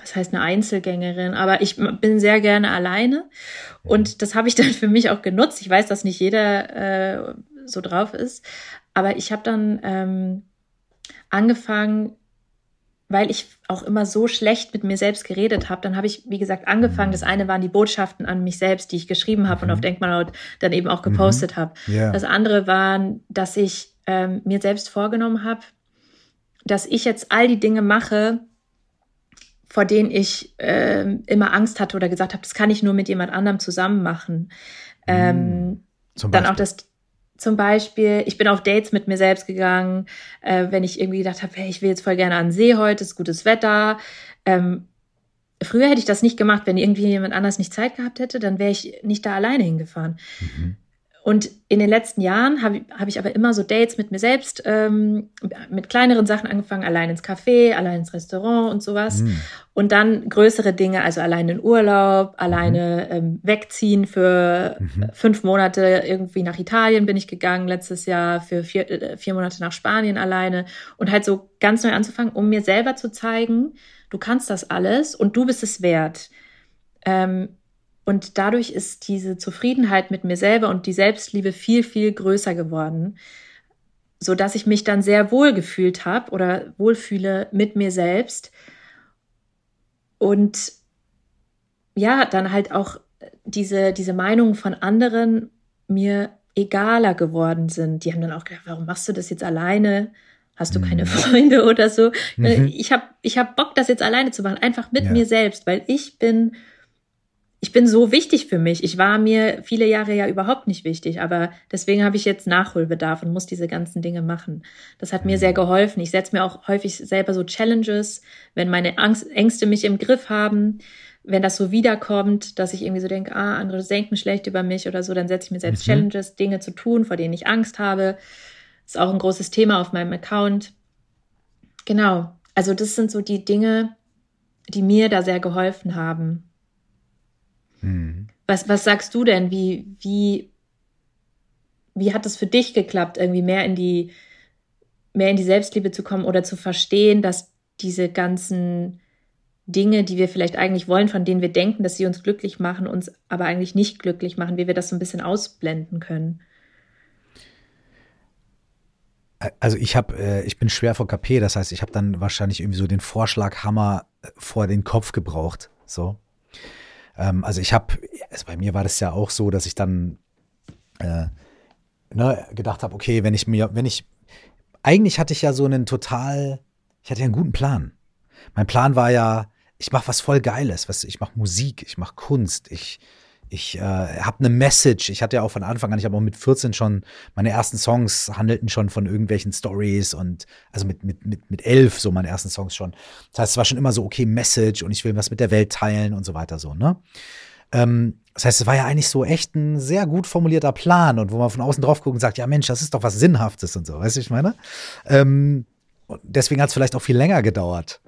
was heißt eine Einzelgängerin, aber ich bin sehr gerne alleine und das habe ich dann für mich auch genutzt. Ich weiß, dass nicht jeder äh, so drauf ist, aber ich habe dann ähm, angefangen, weil ich auch immer so schlecht mit mir selbst geredet habe, dann habe ich, wie gesagt, angefangen. Das eine waren die Botschaften an mich selbst, die ich geschrieben habe mhm. und auf Denkmalhaut dann eben auch gepostet mhm. habe. Yeah. Das andere waren, dass ich ähm, mir selbst vorgenommen habe, dass ich jetzt all die Dinge mache, vor denen ich äh, immer Angst hatte oder gesagt habe, das kann ich nur mit jemand anderem zusammen machen. Ähm, hm. dann auch das zum Beispiel, ich bin auf Dates mit mir selbst gegangen, äh, wenn ich irgendwie gedacht habe, hey, ich will jetzt voll gerne an den See heute, ist gutes Wetter. Ähm, früher hätte ich das nicht gemacht, wenn irgendwie jemand anders nicht Zeit gehabt hätte, dann wäre ich nicht da alleine hingefahren. Mhm. Und in den letzten Jahren habe hab ich aber immer so Dates mit mir selbst, ähm, mit kleineren Sachen angefangen, allein ins Café, allein ins Restaurant und sowas. Mhm. Und dann größere Dinge, also allein in Urlaub, alleine mhm. ähm, wegziehen für mhm. fünf Monate irgendwie nach Italien bin ich gegangen letztes Jahr, für vier, äh, vier Monate nach Spanien alleine und halt so ganz neu anzufangen, um mir selber zu zeigen, du kannst das alles und du bist es wert. Ähm, und dadurch ist diese Zufriedenheit mit mir selber und die Selbstliebe viel, viel größer geworden, so dass ich mich dann sehr wohl gefühlt habe oder wohlfühle mit mir selbst. Und ja, dann halt auch diese, diese Meinungen von anderen mir egaler geworden sind. Die haben dann auch gedacht, warum machst du das jetzt alleine? Hast du keine mhm. Freunde oder so? Mhm. Ich habe ich hab Bock, das jetzt alleine zu machen, einfach mit ja. mir selbst, weil ich bin ich bin so wichtig für mich. Ich war mir viele Jahre ja überhaupt nicht wichtig, aber deswegen habe ich jetzt Nachholbedarf und muss diese ganzen Dinge machen. Das hat mir sehr mhm. geholfen. Ich setze mir auch häufig selber so Challenges, wenn meine Angst, Ängste mich im Griff haben, wenn das so wiederkommt, dass ich irgendwie so denke, ah, andere denken schlecht über mich oder so, dann setze ich mir selbst mhm. Challenges, Dinge zu tun, vor denen ich Angst habe. Ist auch ein großes Thema auf meinem Account. Genau. Also das sind so die Dinge, die mir da sehr geholfen haben. Mhm. Was, was sagst du denn? Wie, wie, wie hat es für dich geklappt, irgendwie mehr in die, mehr in die Selbstliebe zu kommen oder zu verstehen, dass diese ganzen Dinge, die wir vielleicht eigentlich wollen, von denen wir denken, dass sie uns glücklich machen, uns aber eigentlich nicht glücklich machen, wie wir das so ein bisschen ausblenden können? Also ich habe, äh, ich bin schwer vor KP, das heißt, ich habe dann wahrscheinlich irgendwie so den Vorschlaghammer äh, vor den Kopf gebraucht. So. Ähm, also ich habe, also bei mir war das ja auch so, dass ich dann äh, ne, gedacht habe, okay, wenn ich mir, wenn ich, eigentlich hatte ich ja so einen total, ich hatte ja einen guten Plan. Mein Plan war ja, ich mache was voll Geiles, was, ich mache Musik, ich mache Kunst, ich ich äh, habe eine Message. Ich hatte ja auch von Anfang an, ich habe auch mit 14 schon, meine ersten Songs handelten schon von irgendwelchen Stories und also mit, mit, mit, mit elf so meine ersten Songs schon. Das heißt, es war schon immer so, okay, Message und ich will was mit der Welt teilen und so weiter so, ne? Ähm, das heißt, es war ja eigentlich so echt ein sehr gut formulierter Plan und wo man von außen drauf guckt und sagt, ja Mensch, das ist doch was Sinnhaftes und so, weißt du, ich meine? Ähm, deswegen hat es vielleicht auch viel länger gedauert.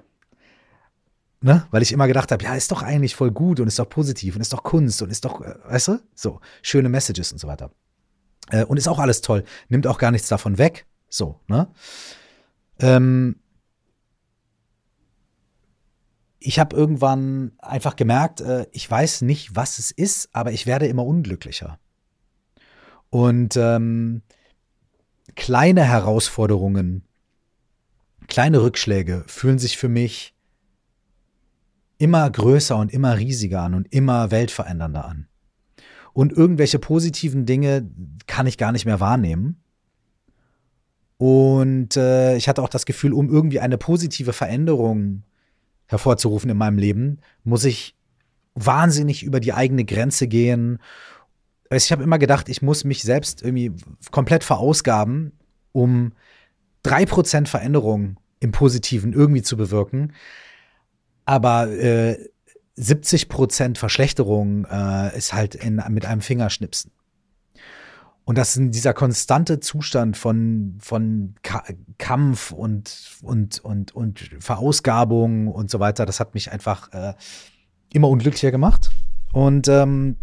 Ne? Weil ich immer gedacht habe, ja, ist doch eigentlich voll gut und ist doch positiv und ist doch Kunst und ist doch, äh, weißt du, so, schöne Messages und so weiter. Äh, und ist auch alles toll, nimmt auch gar nichts davon weg. So, ne? Ähm, ich habe irgendwann einfach gemerkt, äh, ich weiß nicht, was es ist, aber ich werde immer unglücklicher. Und ähm, kleine Herausforderungen, kleine Rückschläge fühlen sich für mich immer größer und immer riesiger an und immer weltverändernder an. Und irgendwelche positiven Dinge kann ich gar nicht mehr wahrnehmen. Und äh, ich hatte auch das Gefühl, um irgendwie eine positive Veränderung hervorzurufen in meinem Leben, muss ich wahnsinnig über die eigene Grenze gehen. Ich habe immer gedacht, ich muss mich selbst irgendwie komplett verausgaben, um drei Prozent Veränderung im Positiven irgendwie zu bewirken aber äh, 70 Prozent Verschlechterung äh, ist halt in, mit einem Fingerschnipsen. Und das ist dieser konstante Zustand von, von Ka Kampf und, und, und, und Verausgabung und so weiter, das hat mich einfach äh, immer unglücklicher gemacht. Und ähm,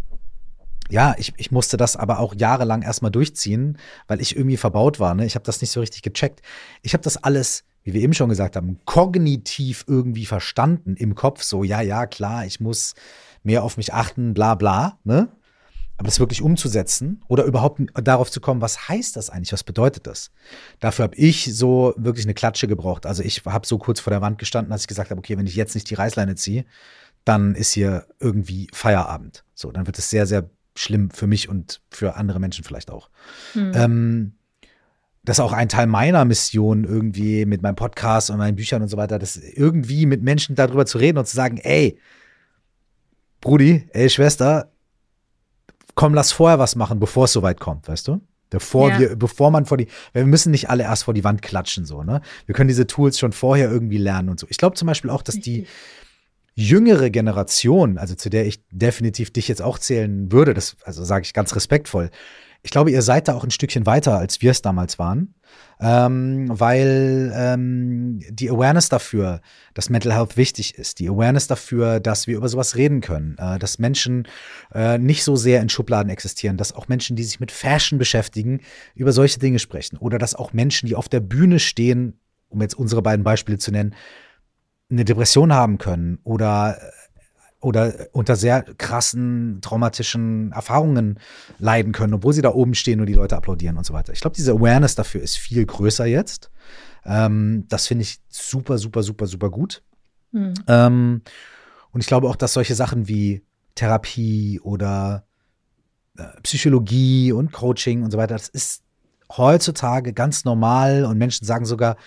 ja, ich, ich musste das aber auch jahrelang erstmal durchziehen, weil ich irgendwie verbaut war. Ne? Ich habe das nicht so richtig gecheckt. Ich habe das alles wie wir eben schon gesagt haben, kognitiv irgendwie verstanden im Kopf, so, ja, ja, klar, ich muss mehr auf mich achten, bla bla, ne? Aber das wirklich umzusetzen oder überhaupt darauf zu kommen, was heißt das eigentlich, was bedeutet das? Dafür habe ich so wirklich eine Klatsche gebraucht. Also ich habe so kurz vor der Wand gestanden, als ich gesagt habe, okay, wenn ich jetzt nicht die Reißleine ziehe, dann ist hier irgendwie Feierabend. So, dann wird es sehr, sehr schlimm für mich und für andere Menschen vielleicht auch. Hm. Ähm, das ist auch ein Teil meiner Mission irgendwie mit meinem Podcast und meinen Büchern und so weiter, das irgendwie mit Menschen darüber zu reden und zu sagen, ey, Brudi, ey, Schwester, komm, lass vorher was machen, bevor es soweit kommt, weißt du? Bevor ja. wir, bevor man vor die, wir müssen nicht alle erst vor die Wand klatschen, so, ne? Wir können diese Tools schon vorher irgendwie lernen und so. Ich glaube zum Beispiel auch, dass die jüngere Generation, also zu der ich definitiv dich jetzt auch zählen würde, das, also sage ich ganz respektvoll, ich glaube, ihr seid da auch ein Stückchen weiter, als wir es damals waren, ähm, weil ähm, die Awareness dafür, dass Mental Health wichtig ist, die Awareness dafür, dass wir über sowas reden können, äh, dass Menschen äh, nicht so sehr in Schubladen existieren, dass auch Menschen, die sich mit Fashion beschäftigen, über solche Dinge sprechen. Oder dass auch Menschen, die auf der Bühne stehen, um jetzt unsere beiden Beispiele zu nennen, eine Depression haben können oder oder unter sehr krassen traumatischen Erfahrungen leiden können, obwohl sie da oben stehen und die Leute applaudieren und so weiter. Ich glaube, diese Awareness dafür ist viel größer jetzt. Ähm, das finde ich super, super, super, super gut. Mhm. Ähm, und ich glaube auch, dass solche Sachen wie Therapie oder äh, Psychologie und Coaching und so weiter, das ist heutzutage ganz normal und Menschen sagen sogar,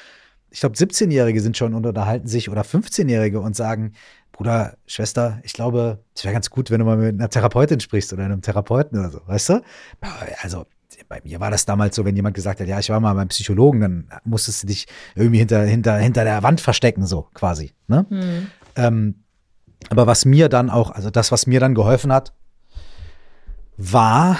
ich glaube, 17-Jährige sind schon und unterhalten sich oder 15-Jährige und sagen, Bruder, Schwester, ich glaube, es wäre ganz gut, wenn du mal mit einer Therapeutin sprichst oder einem Therapeuten oder so, weißt du? Also, bei mir war das damals so, wenn jemand gesagt hat, ja, ich war mal beim Psychologen, dann musstest du dich irgendwie hinter, hinter, hinter der Wand verstecken, so quasi. Ne? Mhm. Ähm, aber was mir dann auch, also das, was mir dann geholfen hat, war,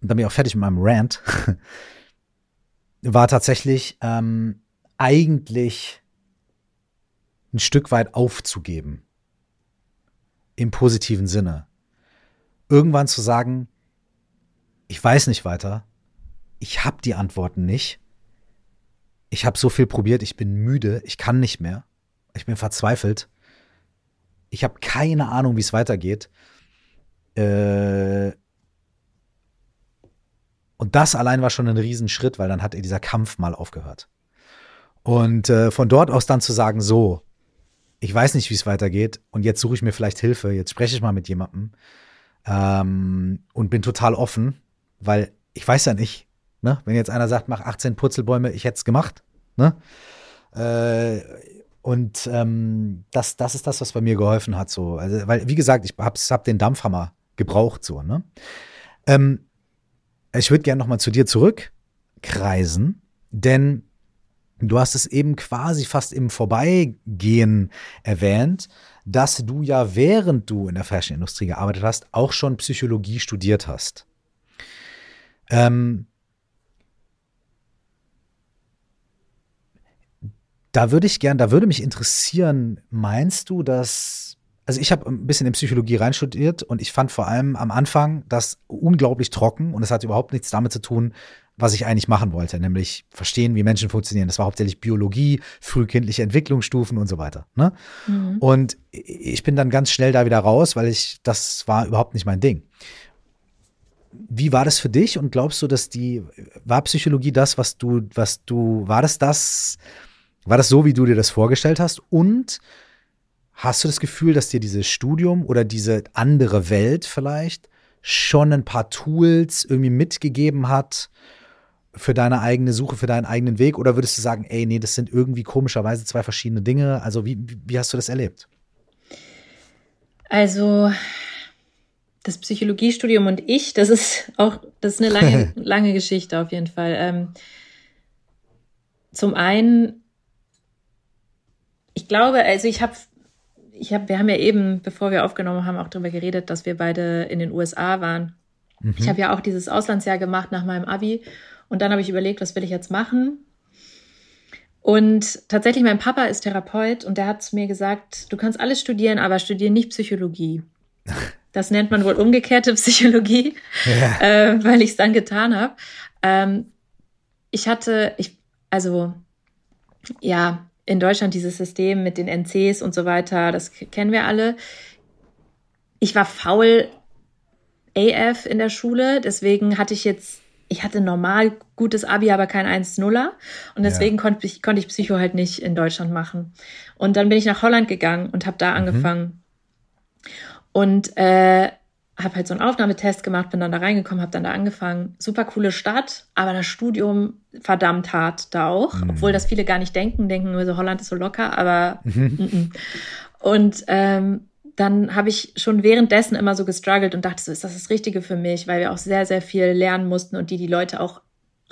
und dann bin ich auch fertig mit meinem Rant, [LAUGHS] war tatsächlich ähm, eigentlich ein Stück weit aufzugeben. Im positiven Sinne. Irgendwann zu sagen, ich weiß nicht weiter, ich habe die Antworten nicht, ich habe so viel probiert, ich bin müde, ich kann nicht mehr, ich bin verzweifelt, ich habe keine Ahnung, wie es weitergeht. Äh, und das allein war schon ein Riesenschritt, weil dann hat dieser Kampf mal aufgehört. Und äh, von dort aus dann zu sagen, so, ich weiß nicht, wie es weitergeht und jetzt suche ich mir vielleicht Hilfe, jetzt spreche ich mal mit jemandem ähm, und bin total offen, weil ich weiß ja nicht, ne? wenn jetzt einer sagt, mach 18 Purzelbäume, ich hätte es gemacht. Ne? Äh, und ähm, das, das ist das, was bei mir geholfen hat. So. Also, weil, wie gesagt, ich habe hab den Dampfhammer gebraucht. So, ne? Ähm, ich würde gerne nochmal zu dir zurückkreisen, denn du hast es eben quasi fast im Vorbeigehen erwähnt, dass du ja, während du in der Fashionindustrie gearbeitet hast, auch schon Psychologie studiert hast. Ähm, da würde ich gern, da würde mich interessieren, meinst du, dass also ich habe ein bisschen in Psychologie reinstudiert und ich fand vor allem am Anfang das unglaublich trocken und es hat überhaupt nichts damit zu tun, was ich eigentlich machen wollte, nämlich verstehen, wie Menschen funktionieren. Das war hauptsächlich Biologie, frühkindliche Entwicklungsstufen und so weiter. Ne? Mhm. Und ich bin dann ganz schnell da wieder raus, weil ich, das war überhaupt nicht mein Ding. Wie war das für dich und glaubst du, dass die, war Psychologie das, was du, was du, war das das, war das so, wie du dir das vorgestellt hast? Und Hast du das Gefühl, dass dir dieses Studium oder diese andere Welt vielleicht schon ein paar Tools irgendwie mitgegeben hat für deine eigene Suche, für deinen eigenen Weg? Oder würdest du sagen, ey, nee, das sind irgendwie komischerweise zwei verschiedene Dinge? Also, wie, wie hast du das erlebt? Also, das Psychologiestudium und ich, das ist auch, das ist eine lange, [LAUGHS] lange Geschichte auf jeden Fall. Ähm, zum einen, ich glaube, also ich habe ich hab, wir haben ja eben, bevor wir aufgenommen haben, auch darüber geredet, dass wir beide in den USA waren. Mhm. Ich habe ja auch dieses Auslandsjahr gemacht nach meinem Abi und dann habe ich überlegt, was will ich jetzt machen? Und tatsächlich, mein Papa ist Therapeut und der hat zu mir gesagt, du kannst alles studieren, aber studiere nicht Psychologie. Das nennt man wohl umgekehrte [LAUGHS] Psychologie, ja. äh, weil ich es dann getan habe. Ähm, ich hatte, ich, also ja, in Deutschland dieses System mit den NCs und so weiter, das kennen wir alle. Ich war faul AF in der Schule, deswegen hatte ich jetzt, ich hatte normal gutes Abi, aber kein 1-0er. Und deswegen ja. konnte, ich, konnte ich Psycho halt nicht in Deutschland machen. Und dann bin ich nach Holland gegangen und habe da mhm. angefangen. Und äh, habe halt so einen Aufnahmetest gemacht, bin dann da reingekommen, habe dann da angefangen. Super coole Stadt, aber das Studium verdammt hart da auch, mhm. obwohl das viele gar nicht denken, denken nur so Holland ist so locker, aber mhm. [LAUGHS] und ähm, dann habe ich schon währenddessen immer so gestruggelt und dachte so, ist das das Richtige für mich, weil wir auch sehr sehr viel lernen mussten und die die Leute auch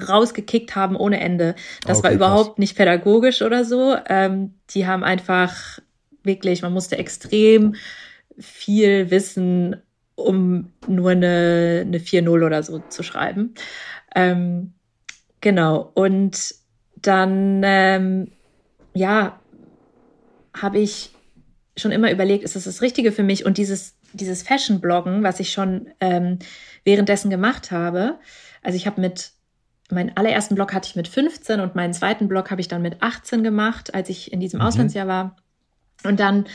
rausgekickt haben ohne Ende. Das okay, war überhaupt krass. nicht pädagogisch oder so. Ähm, die haben einfach wirklich, man musste extrem viel wissen um nur eine, eine 4-0 oder so zu schreiben. Ähm, genau. Und dann, ähm, ja, habe ich schon immer überlegt, ist das das Richtige für mich? Und dieses, dieses Fashion-Bloggen, was ich schon ähm, währenddessen gemacht habe, also ich habe mit, meinen allerersten Blog hatte ich mit 15 und meinen zweiten Blog habe ich dann mit 18 gemacht, als ich in diesem mhm. Auslandsjahr war. Und dann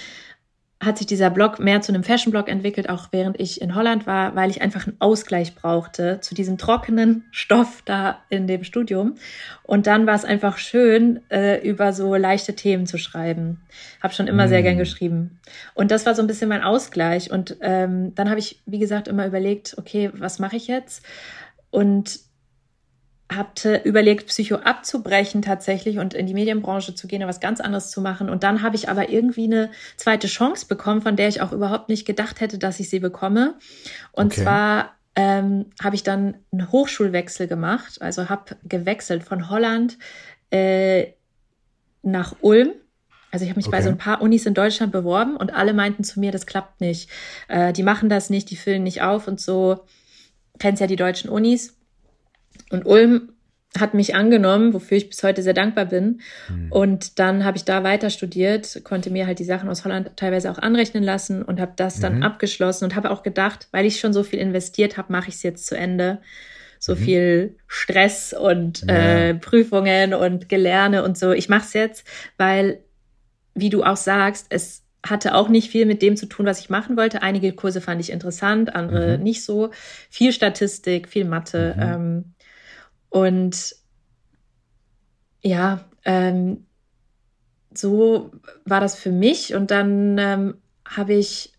hat sich dieser Blog mehr zu einem Fashion-Blog entwickelt, auch während ich in Holland war, weil ich einfach einen Ausgleich brauchte zu diesem trockenen Stoff da in dem Studium. Und dann war es einfach schön, äh, über so leichte Themen zu schreiben. Habe schon immer mm. sehr gern geschrieben. Und das war so ein bisschen mein Ausgleich. Und ähm, dann habe ich, wie gesagt, immer überlegt, okay, was mache ich jetzt? Und hatte überlegt, Psycho abzubrechen tatsächlich und in die Medienbranche zu gehen und was ganz anderes zu machen. Und dann habe ich aber irgendwie eine zweite Chance bekommen, von der ich auch überhaupt nicht gedacht hätte, dass ich sie bekomme. Und okay. zwar ähm, habe ich dann einen Hochschulwechsel gemacht, also habe gewechselt von Holland äh, nach Ulm. Also ich habe mich okay. bei so ein paar Unis in Deutschland beworben und alle meinten zu mir, das klappt nicht. Äh, die machen das nicht, die füllen nicht auf und so. Kennst ja die deutschen Unis. Und Ulm hat mich angenommen, wofür ich bis heute sehr dankbar bin. Mhm. Und dann habe ich da weiter studiert, konnte mir halt die Sachen aus Holland teilweise auch anrechnen lassen und habe das dann mhm. abgeschlossen und habe auch gedacht, weil ich schon so viel investiert habe, mache ich es jetzt zu Ende. So mhm. viel Stress und ja. äh, Prüfungen und Gelerne und so. Ich mache es jetzt, weil, wie du auch sagst, es hatte auch nicht viel mit dem zu tun, was ich machen wollte. Einige Kurse fand ich interessant, andere mhm. nicht so. Viel Statistik, viel Mathe. Mhm. Ähm, und ja, ähm, so war das für mich. Und dann ähm, habe ich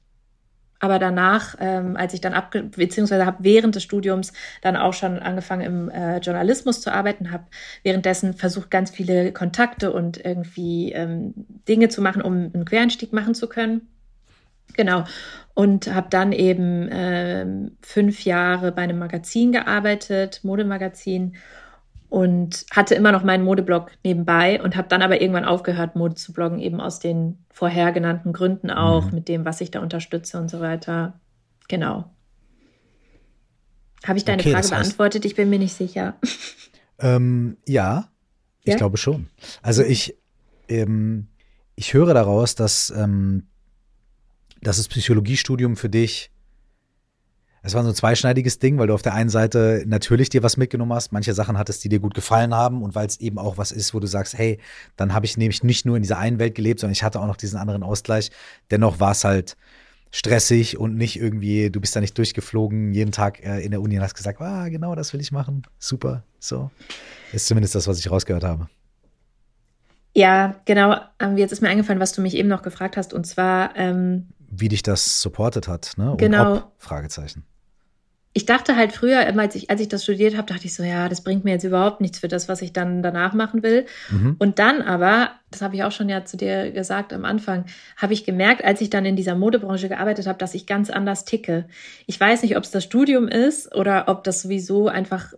aber danach, ähm, als ich dann ab, beziehungsweise habe während des Studiums dann auch schon angefangen im äh, Journalismus zu arbeiten, habe währenddessen versucht, ganz viele Kontakte und irgendwie ähm, Dinge zu machen, um einen Quereinstieg machen zu können. Genau. Und habe dann eben ähm, fünf Jahre bei einem Magazin gearbeitet, Modemagazin und hatte immer noch meinen Modeblog nebenbei und habe dann aber irgendwann aufgehört, Mode zu bloggen, eben aus den vorher genannten Gründen auch, mhm. mit dem, was ich da unterstütze und so weiter. Genau. Habe ich deine okay, Frage beantwortet? Ich bin mir nicht sicher. [LAUGHS] Ähm, ja, ich ja? glaube schon. Also ich, ähm, ich höre daraus, dass, ähm, dass das Psychologiestudium für dich es war so ein zweischneidiges Ding, weil du auf der einen Seite natürlich dir was mitgenommen hast, manche Sachen hattest, die dir gut gefallen haben und weil es eben auch was ist, wo du sagst, hey, dann habe ich nämlich nicht nur in dieser einen Welt gelebt, sondern ich hatte auch noch diesen anderen Ausgleich. Dennoch war es halt stressig und nicht irgendwie, du bist da nicht durchgeflogen jeden Tag äh, in der Uni und hast gesagt, ah, genau, das will ich machen. Super. So. Ist zumindest das, was ich rausgehört habe. Ja, genau. Ähm, jetzt ist mir eingefallen, was du mich eben noch gefragt hast, und zwar, ähm, wie dich das supportet hat, ne? Und genau. Ob, Fragezeichen. Ich dachte halt früher, als ich, als ich das studiert habe, dachte ich so, ja, das bringt mir jetzt überhaupt nichts für das, was ich dann danach machen will. Mhm. Und dann aber, das habe ich auch schon ja zu dir gesagt am Anfang, habe ich gemerkt, als ich dann in dieser Modebranche gearbeitet habe, dass ich ganz anders ticke. Ich weiß nicht, ob es das Studium ist oder ob das sowieso einfach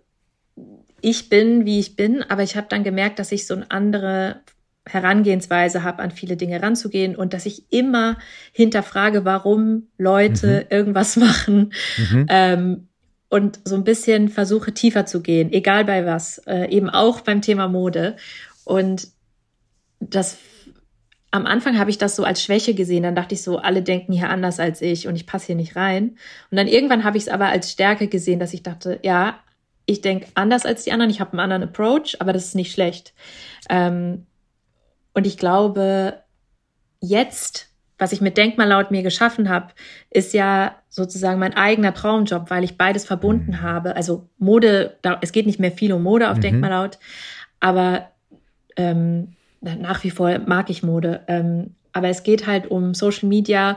ich bin, wie ich bin, aber ich habe dann gemerkt, dass ich so eine andere Herangehensweise habe, an viele Dinge ranzugehen und dass ich immer hinterfrage, warum Leute mhm. irgendwas machen mhm. ähm, und so ein bisschen versuche tiefer zu gehen, egal bei was, äh, eben auch beim Thema Mode. Und das am Anfang habe ich das so als Schwäche gesehen. Dann dachte ich so, alle denken hier anders als ich und ich passe hier nicht rein. Und dann irgendwann habe ich es aber als Stärke gesehen, dass ich dachte, ja, ich denke anders als die anderen, ich habe einen anderen Approach, aber das ist nicht schlecht. Ähm, und ich glaube, jetzt, was ich mit Denkmal mir geschaffen habe, ist ja sozusagen mein eigener Traumjob, weil ich beides verbunden mhm. habe. Also Mode, es geht nicht mehr viel um Mode auf mhm. Denkmal aber ähm, nach wie vor mag ich Mode. Ähm, aber es geht halt um Social Media,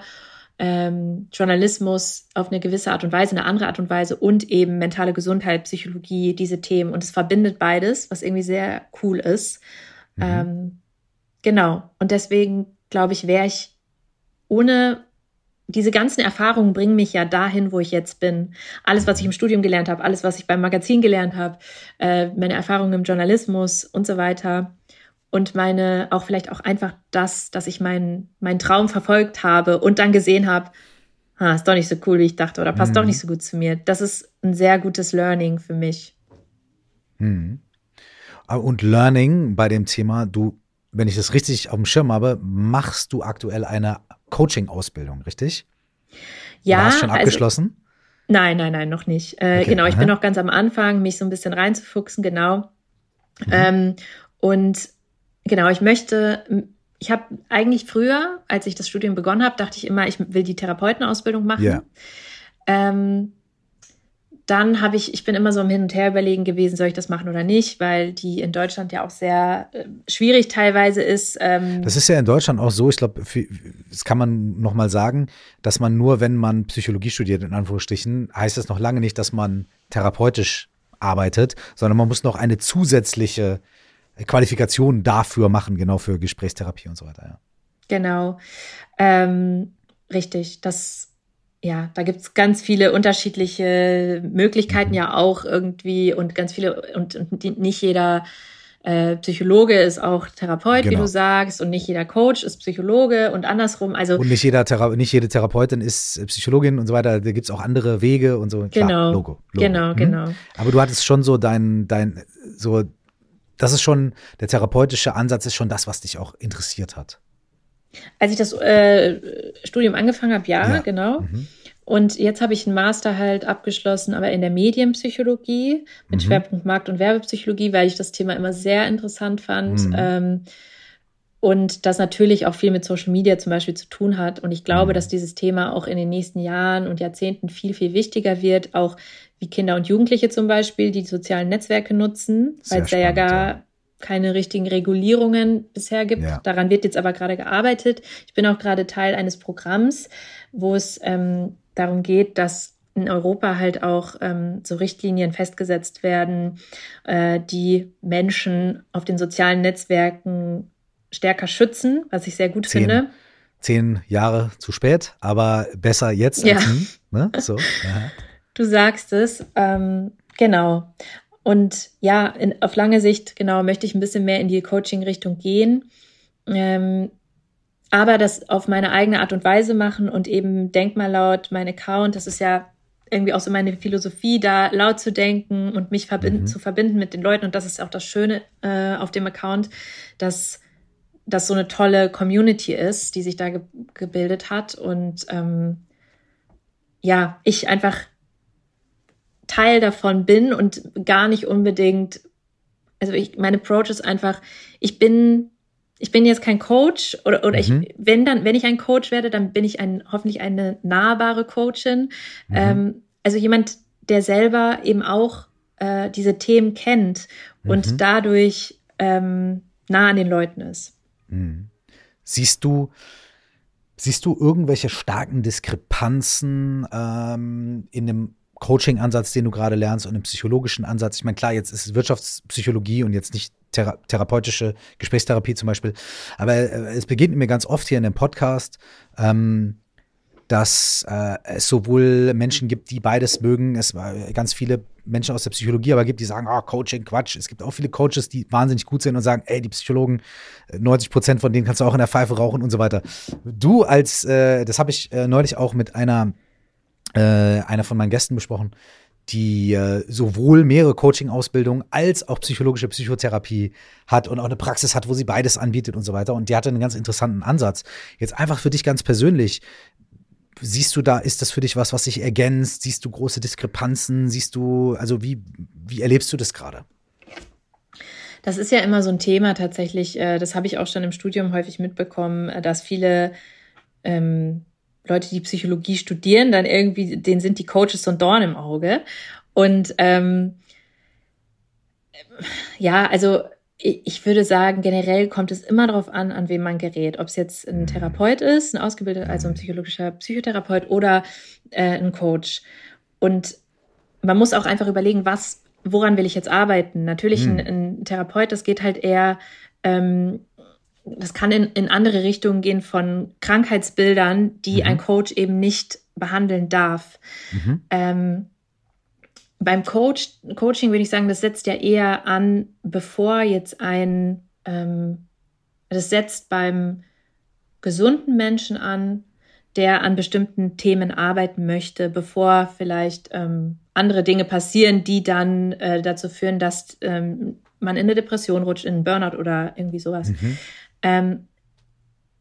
ähm, Journalismus auf eine gewisse Art und Weise, eine andere Art und Weise und eben mentale Gesundheit, Psychologie, diese Themen. Und es verbindet beides, was irgendwie sehr cool ist. Mhm. Ähm, Genau. Und deswegen glaube ich, wäre ich ohne diese ganzen Erfahrungen bringen mich ja dahin, wo ich jetzt bin. Alles, was ich im Studium gelernt habe, alles, was ich beim Magazin gelernt habe, äh, meine Erfahrungen im Journalismus und so weiter. Und meine, auch vielleicht auch einfach das, dass ich meinen meinen Traum verfolgt habe und dann gesehen habe, ha, ist doch nicht so cool, wie ich dachte, oder passt mhm. doch nicht so gut zu mir. Das ist ein sehr gutes Learning für mich. Mhm. Und Learning bei dem Thema, du wenn ich das richtig auf dem Schirm habe, machst du aktuell eine Coaching-Ausbildung, richtig? Ja. Oder hast schon also abgeschlossen? Also, nein, nein, nein, noch nicht. Äh, okay, genau, ich aha. bin noch ganz am Anfang, mich so ein bisschen reinzufuchsen, genau. Mhm. Ähm, und genau, ich möchte, ich habe eigentlich früher, als ich das Studium begonnen habe, dachte ich immer, ich will die Therapeutenausbildung machen. Ja. Ähm, dann habe ich, ich bin immer so im Hin und Her überlegen gewesen, soll ich das machen oder nicht, weil die in Deutschland ja auch sehr äh, schwierig teilweise ist. Ähm das ist ja in Deutschland auch so, ich glaube, das kann man nochmal sagen, dass man nur, wenn man Psychologie studiert, in Anführungsstrichen, heißt das noch lange nicht, dass man therapeutisch arbeitet, sondern man muss noch eine zusätzliche Qualifikation dafür machen, genau für Gesprächstherapie und so weiter. Ja. Genau. Ähm, richtig. Das ja, da gibt's ganz viele unterschiedliche Möglichkeiten ja auch irgendwie und ganz viele und, und nicht jeder äh, Psychologe ist auch Therapeut, genau. wie du sagst, und nicht jeder Coach ist Psychologe und andersrum. Also und nicht jeder Thera nicht jede Therapeutin ist Psychologin und so weiter. Da gibt's auch andere Wege und so. Klar, genau, Logo, Logo. genau, mhm. genau. Aber du hattest schon so dein dein so das ist schon der therapeutische Ansatz ist schon das, was dich auch interessiert hat. Als ich das äh, Studium angefangen habe, ja, ja. genau. Mhm. Und jetzt habe ich einen Master halt abgeschlossen, aber in der Medienpsychologie mit mhm. Schwerpunkt Markt- und Werbepsychologie, weil ich das Thema immer sehr interessant fand. Mhm. Ähm, und das natürlich auch viel mit Social Media zum Beispiel zu tun hat. Und ich glaube, mhm. dass dieses Thema auch in den nächsten Jahren und Jahrzehnten viel, viel wichtiger wird, auch wie Kinder und Jugendliche zum Beispiel die sozialen Netzwerke nutzen, weil es da ja gar keine richtigen Regulierungen bisher gibt. Ja. Daran wird jetzt aber gerade gearbeitet. Ich bin auch gerade Teil eines Programms, wo es ähm, darum geht, dass in Europa halt auch ähm, so Richtlinien festgesetzt werden, äh, die Menschen auf den sozialen Netzwerken stärker schützen, was ich sehr gut zehn, finde. Zehn Jahre zu spät, aber besser jetzt ja. als nie. Ne? So, ja. Du sagst es. Ähm, genau. Und ja, in, auf lange Sicht, genau, möchte ich ein bisschen mehr in die Coaching-Richtung gehen. Ähm, aber das auf meine eigene Art und Weise machen und eben denk mal laut, mein Account, das ist ja irgendwie auch so meine Philosophie, da laut zu denken und mich verbinden, mhm. zu verbinden mit den Leuten. Und das ist auch das Schöne äh, auf dem Account, dass das so eine tolle Community ist, die sich da ge gebildet hat. Und ähm, ja, ich einfach Teil davon bin und gar nicht unbedingt, also ich, mein Approach ist einfach, ich bin, ich bin jetzt kein Coach oder, oder mhm. ich, wenn dann, wenn ich ein Coach werde, dann bin ich ein, hoffentlich eine nahbare Coachin. Mhm. Ähm, also jemand, der selber eben auch äh, diese Themen kennt und mhm. dadurch ähm, nah an den Leuten ist. Mhm. Siehst du, siehst du irgendwelche starken Diskrepanzen ähm, in dem Coaching-Ansatz, den du gerade lernst und einen psychologischen Ansatz. Ich meine, klar, jetzt ist es Wirtschaftspsychologie und jetzt nicht thera therapeutische Gesprächstherapie zum Beispiel. Aber äh, es beginnt mir ganz oft hier in dem Podcast, ähm, dass äh, es sowohl Menschen gibt, die beides mögen. Es war ganz viele Menschen aus der Psychologie, aber gibt, die sagen, ah, oh, Coaching, Quatsch. Es gibt auch viele Coaches, die wahnsinnig gut sind und sagen, ey, die Psychologen, 90 Prozent von denen kannst du auch in der Pfeife rauchen und so weiter. Du als, äh, das habe ich äh, neulich auch mit einer äh, einer von meinen Gästen besprochen, die äh, sowohl mehrere Coaching-Ausbildungen als auch psychologische Psychotherapie hat und auch eine Praxis hat, wo sie beides anbietet und so weiter. Und die hatte einen ganz interessanten Ansatz. Jetzt einfach für dich ganz persönlich. Siehst du da, ist das für dich was, was sich ergänzt? Siehst du große Diskrepanzen? Siehst du, also wie, wie erlebst du das gerade? Das ist ja immer so ein Thema tatsächlich. Äh, das habe ich auch schon im Studium häufig mitbekommen, äh, dass viele ähm, Leute, die Psychologie studieren, dann irgendwie, denen sind die Coaches so ein Dorn im Auge. Und ähm, ja, also ich würde sagen, generell kommt es immer darauf an, an wen man gerät. Ob es jetzt ein Therapeut ist, ein ausgebildeter, also ein psychologischer Psychotherapeut oder äh, ein Coach. Und man muss auch einfach überlegen, was, woran will ich jetzt arbeiten? Natürlich hm. ein, ein Therapeut, das geht halt eher ähm, das kann in, in andere Richtungen gehen von Krankheitsbildern, die mhm. ein Coach eben nicht behandeln darf. Mhm. Ähm, beim Coach, Coaching würde ich sagen, das setzt ja eher an, bevor jetzt ein, ähm, das setzt beim gesunden Menschen an, der an bestimmten Themen arbeiten möchte, bevor vielleicht ähm, andere Dinge passieren, die dann äh, dazu führen, dass ähm, man in eine Depression rutscht, in einen Burnout oder irgendwie sowas. Mhm. Ähm,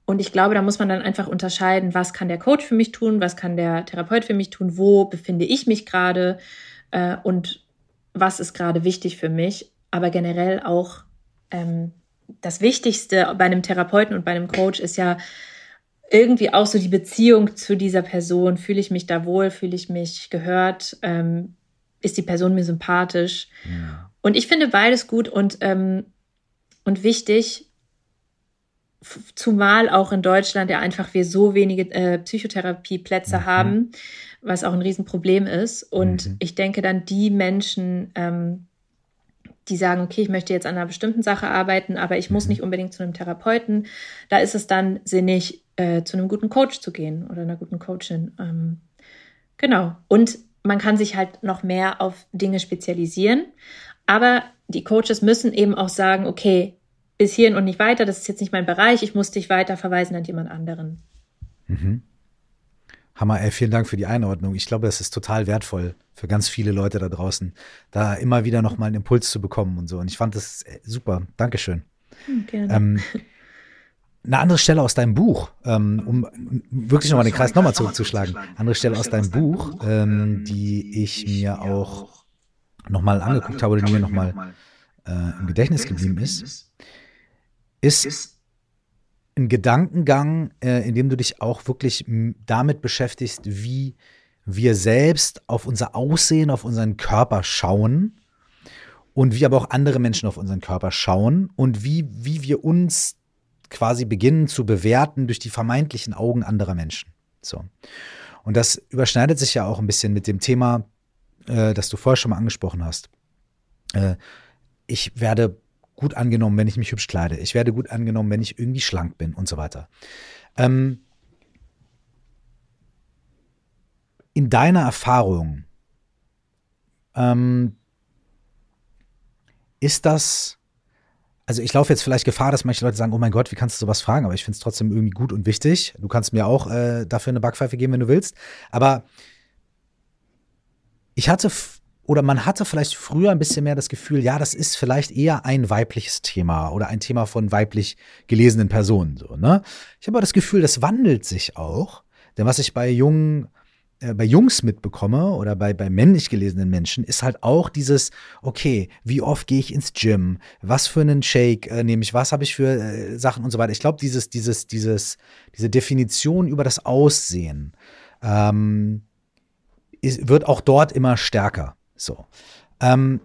und ich glaube, da muss man dann einfach unterscheiden, was kann der Coach für mich tun, was kann der Therapeut für mich tun, wo befinde ich mich gerade äh, und was ist gerade wichtig für mich. Aber generell auch ähm, das Wichtigste bei einem Therapeuten und bei einem Coach ist ja irgendwie auch so die Beziehung zu dieser Person. Fühle ich mich da wohl? Fühle ich mich gehört? Ähm, ist die Person mir sympathisch? Ja. Und ich finde beides gut und, ähm, und wichtig, zumal auch in Deutschland ja einfach wir so wenige äh, Psychotherapieplätze mhm. haben, was auch ein Riesenproblem ist. Und mhm. ich denke dann, die Menschen, ähm, die sagen, okay, ich möchte jetzt an einer bestimmten Sache arbeiten, aber ich muss mhm. nicht unbedingt zu einem Therapeuten, da ist es dann sinnig, äh, zu einem guten Coach zu gehen oder einer guten Coachin. Ähm, genau. Und man kann sich halt noch mehr auf Dinge spezialisieren. Aber die Coaches müssen eben auch sagen, okay, bis hierhin und nicht weiter, das ist jetzt nicht mein Bereich, ich muss dich weiter verweisen an jemand anderen. Mhm. Hammer, ey, vielen Dank für die Einordnung. Ich glaube, das ist total wertvoll für ganz viele Leute da draußen, da immer wieder nochmal einen Impuls zu bekommen und so. Und ich fand das äh, super. Dankeschön. Hm, gerne. Ähm, eine andere Stelle aus deinem Buch, ähm, um wirklich nochmal den Kreis nochmal zurückzuschlagen. Andere Stelle aus deinem Buch, ähm, die ich mir auch nochmal angeguckt habe oder die mir nochmal äh, im Gedächtnis geblieben ist, ist ein Gedankengang, äh, in dem du dich auch wirklich damit beschäftigst, wie wir selbst auf unser Aussehen, auf unseren Körper schauen und wie aber auch andere Menschen auf unseren Körper schauen und wie, wie wir uns quasi beginnen zu bewerten durch die vermeintlichen Augen anderer Menschen. So. Und das überschneidet sich ja auch ein bisschen mit dem Thema, äh, das du vorher schon mal angesprochen hast. Äh, ich werde gut angenommen, wenn ich mich hübsch kleide. Ich werde gut angenommen, wenn ich irgendwie schlank bin und so weiter. Ähm, in deiner Erfahrung, ähm, ist das also ich laufe jetzt vielleicht Gefahr, dass manche Leute sagen, oh mein Gott, wie kannst du sowas fragen? Aber ich finde es trotzdem irgendwie gut und wichtig. Du kannst mir auch äh, dafür eine Backpfeife geben, wenn du willst. Aber ich hatte oder man hatte vielleicht früher ein bisschen mehr das Gefühl, ja, das ist vielleicht eher ein weibliches Thema oder ein Thema von weiblich gelesenen Personen. So, ne? Ich habe aber das Gefühl, das wandelt sich auch. Denn was ich bei jungen äh, bei Jungs mitbekomme oder bei, bei männlich gelesenen Menschen, ist halt auch dieses, okay, wie oft gehe ich ins Gym? Was für einen Shake äh, nehme ich? Was habe ich für äh, Sachen und so weiter? Ich glaube, dieses, dieses, dieses, diese Definition über das Aussehen ähm, ist, wird auch dort immer stärker. So. Ähm,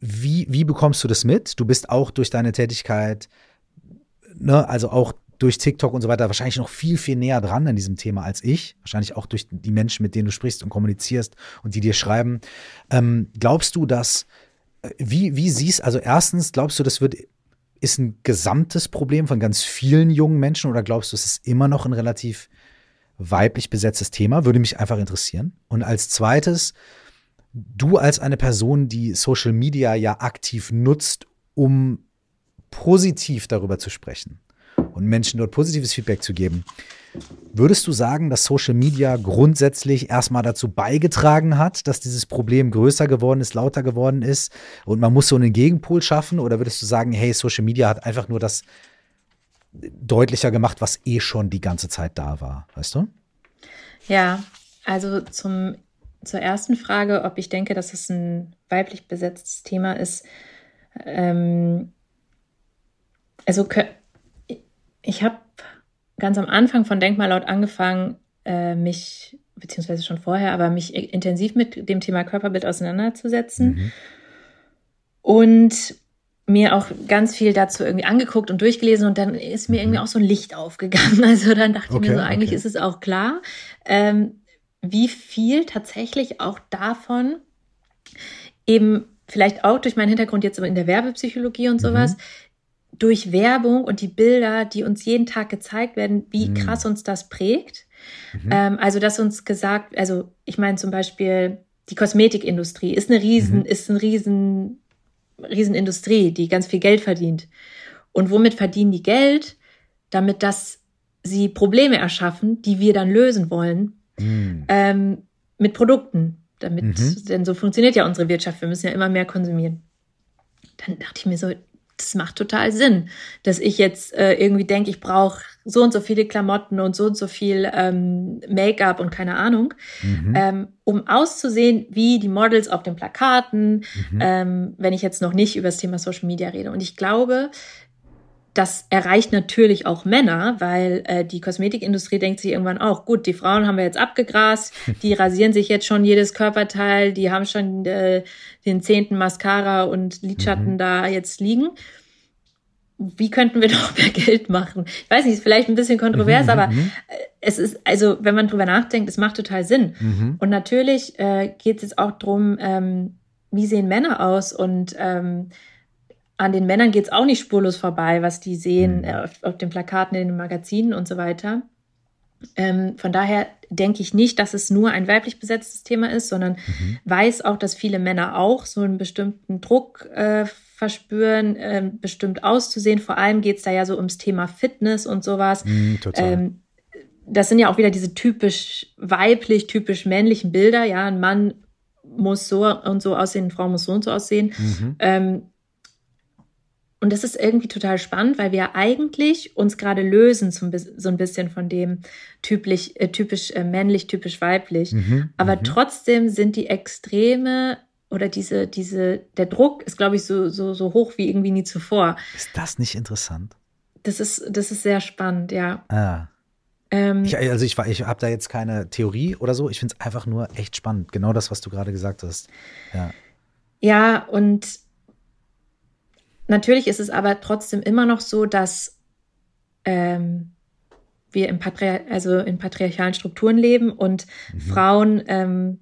wie, wie bekommst du das mit? Du bist auch durch deine Tätigkeit, ne, also auch durch TikTok und so weiter wahrscheinlich noch viel, viel näher dran an diesem Thema als ich. Wahrscheinlich auch durch die Menschen, mit denen du sprichst und kommunizierst und die dir schreiben. Ähm, glaubst du, dass, äh, wie, wie siehst, also erstens, glaubst du, das wird, ist ein gesamtes Problem von ganz vielen jungen Menschen oder glaubst du, es ist immer noch ein relativ weiblich besetztes Thema? Würde mich einfach interessieren. Und als zweites, du als eine Person, die Social Media ja aktiv nutzt, um positiv darüber zu sprechen und Menschen dort positives Feedback zu geben. Würdest du sagen, dass Social Media grundsätzlich erstmal dazu beigetragen hat, dass dieses Problem größer geworden ist, lauter geworden ist und man muss so einen Gegenpol schaffen? Oder würdest du sagen, hey, Social Media hat einfach nur das deutlicher gemacht, was eh schon die ganze Zeit da war, weißt du? Ja, also zum, zur ersten Frage, ob ich denke, dass es ein weiblich besetztes Thema ist. Ähm, also ich habe ganz am Anfang von Denkmal laut angefangen, äh, mich, beziehungsweise schon vorher, aber mich intensiv mit dem Thema Körperbild auseinanderzusetzen. Mhm. Und mir auch ganz viel dazu irgendwie angeguckt und durchgelesen und dann ist mir mhm. irgendwie auch so ein Licht aufgegangen. [LAUGHS] Also dann dachte okay, ich mir so, eigentlich okay. ist es auch klar, ähm, wie viel tatsächlich auch davon eben vielleicht auch durch meinen Hintergrund jetzt in der Werbepsychologie und sowas, mhm durch Werbung und die Bilder, die uns jeden Tag gezeigt werden, wie mhm. krass uns das prägt. Mhm. Ähm, also, dass uns gesagt, also ich meine zum Beispiel, die Kosmetikindustrie ist eine riesen, mhm. ist ein riesen, Riesenindustrie, die ganz viel Geld verdient. Und womit verdienen die Geld? Damit, dass sie Probleme erschaffen, die wir dann lösen wollen, mhm. ähm, mit Produkten. Damit, mhm. denn so funktioniert ja unsere Wirtschaft. Wir müssen ja immer mehr konsumieren. Dann dachte ich mir so, das macht total Sinn, dass ich jetzt äh, irgendwie denke, ich brauche so und so viele Klamotten und so und so viel ähm, Make-up und keine Ahnung, mhm. ähm, um auszusehen wie die Models auf den Plakaten, mhm. ähm, wenn ich jetzt noch nicht über das Thema Social Media rede. Und ich glaube, das erreicht natürlich auch Männer, weil äh, die Kosmetikindustrie denkt sich irgendwann auch, gut, die Frauen haben wir jetzt abgegrast, [LAUGHS] die rasieren sich jetzt schon jedes Körperteil, die haben schon äh, den zehnten Mascara und Lidschatten mhm. da jetzt liegen. Wie könnten wir [LAUGHS] doch mehr Geld machen? Ich weiß nicht, ist vielleicht ein bisschen kontrovers, mhm, aber mhm. Äh, es ist, also wenn man drüber nachdenkt, es macht total Sinn. Mhm. Und natürlich äh, geht es jetzt auch drum, ähm, wie sehen Männer aus und ähm, an den Männern geht es auch nicht spurlos vorbei, was die sehen mhm. äh, auf, auf, den Plakaten, in den Magazinen und so weiter. Ähm, von daher denke ich nicht, dass es nur ein weiblich besetztes Thema ist, sondern mhm. weiß auch, dass viele Männer auch so einen bestimmten Druck äh, verspüren, äh, bestimmt auszusehen. Vor allem geht es da ja so ums Thema Fitness und sowas. Mhm, ähm, das sind ja auch wieder diese typisch weiblich, typisch männlichen Bilder. Ja, ein Mann muss so und so aussehen, eine Frau muss so und so aussehen. Mhm. Ähm, und das ist irgendwie total spannend, weil wir eigentlich uns gerade lösen so ein bisschen von dem typisch, äh, typisch äh, männlich, typisch weiblich. Mhm, Aber mhm. trotzdem sind die Extreme oder diese, diese, der Druck ist, glaube ich, so, so, so hoch wie irgendwie nie zuvor. Ist das nicht interessant? Das ist, das ist sehr spannend, ja. Ah. Ähm, ich, also ich, ich habe da jetzt keine Theorie oder so. Ich finde es einfach nur echt spannend. Genau das, was du gerade gesagt hast. Ja. Ja, und Natürlich ist es aber trotzdem immer noch so, dass ähm, wir im Patriar also in patriarchalen Strukturen leben und mhm. Frauen, ähm,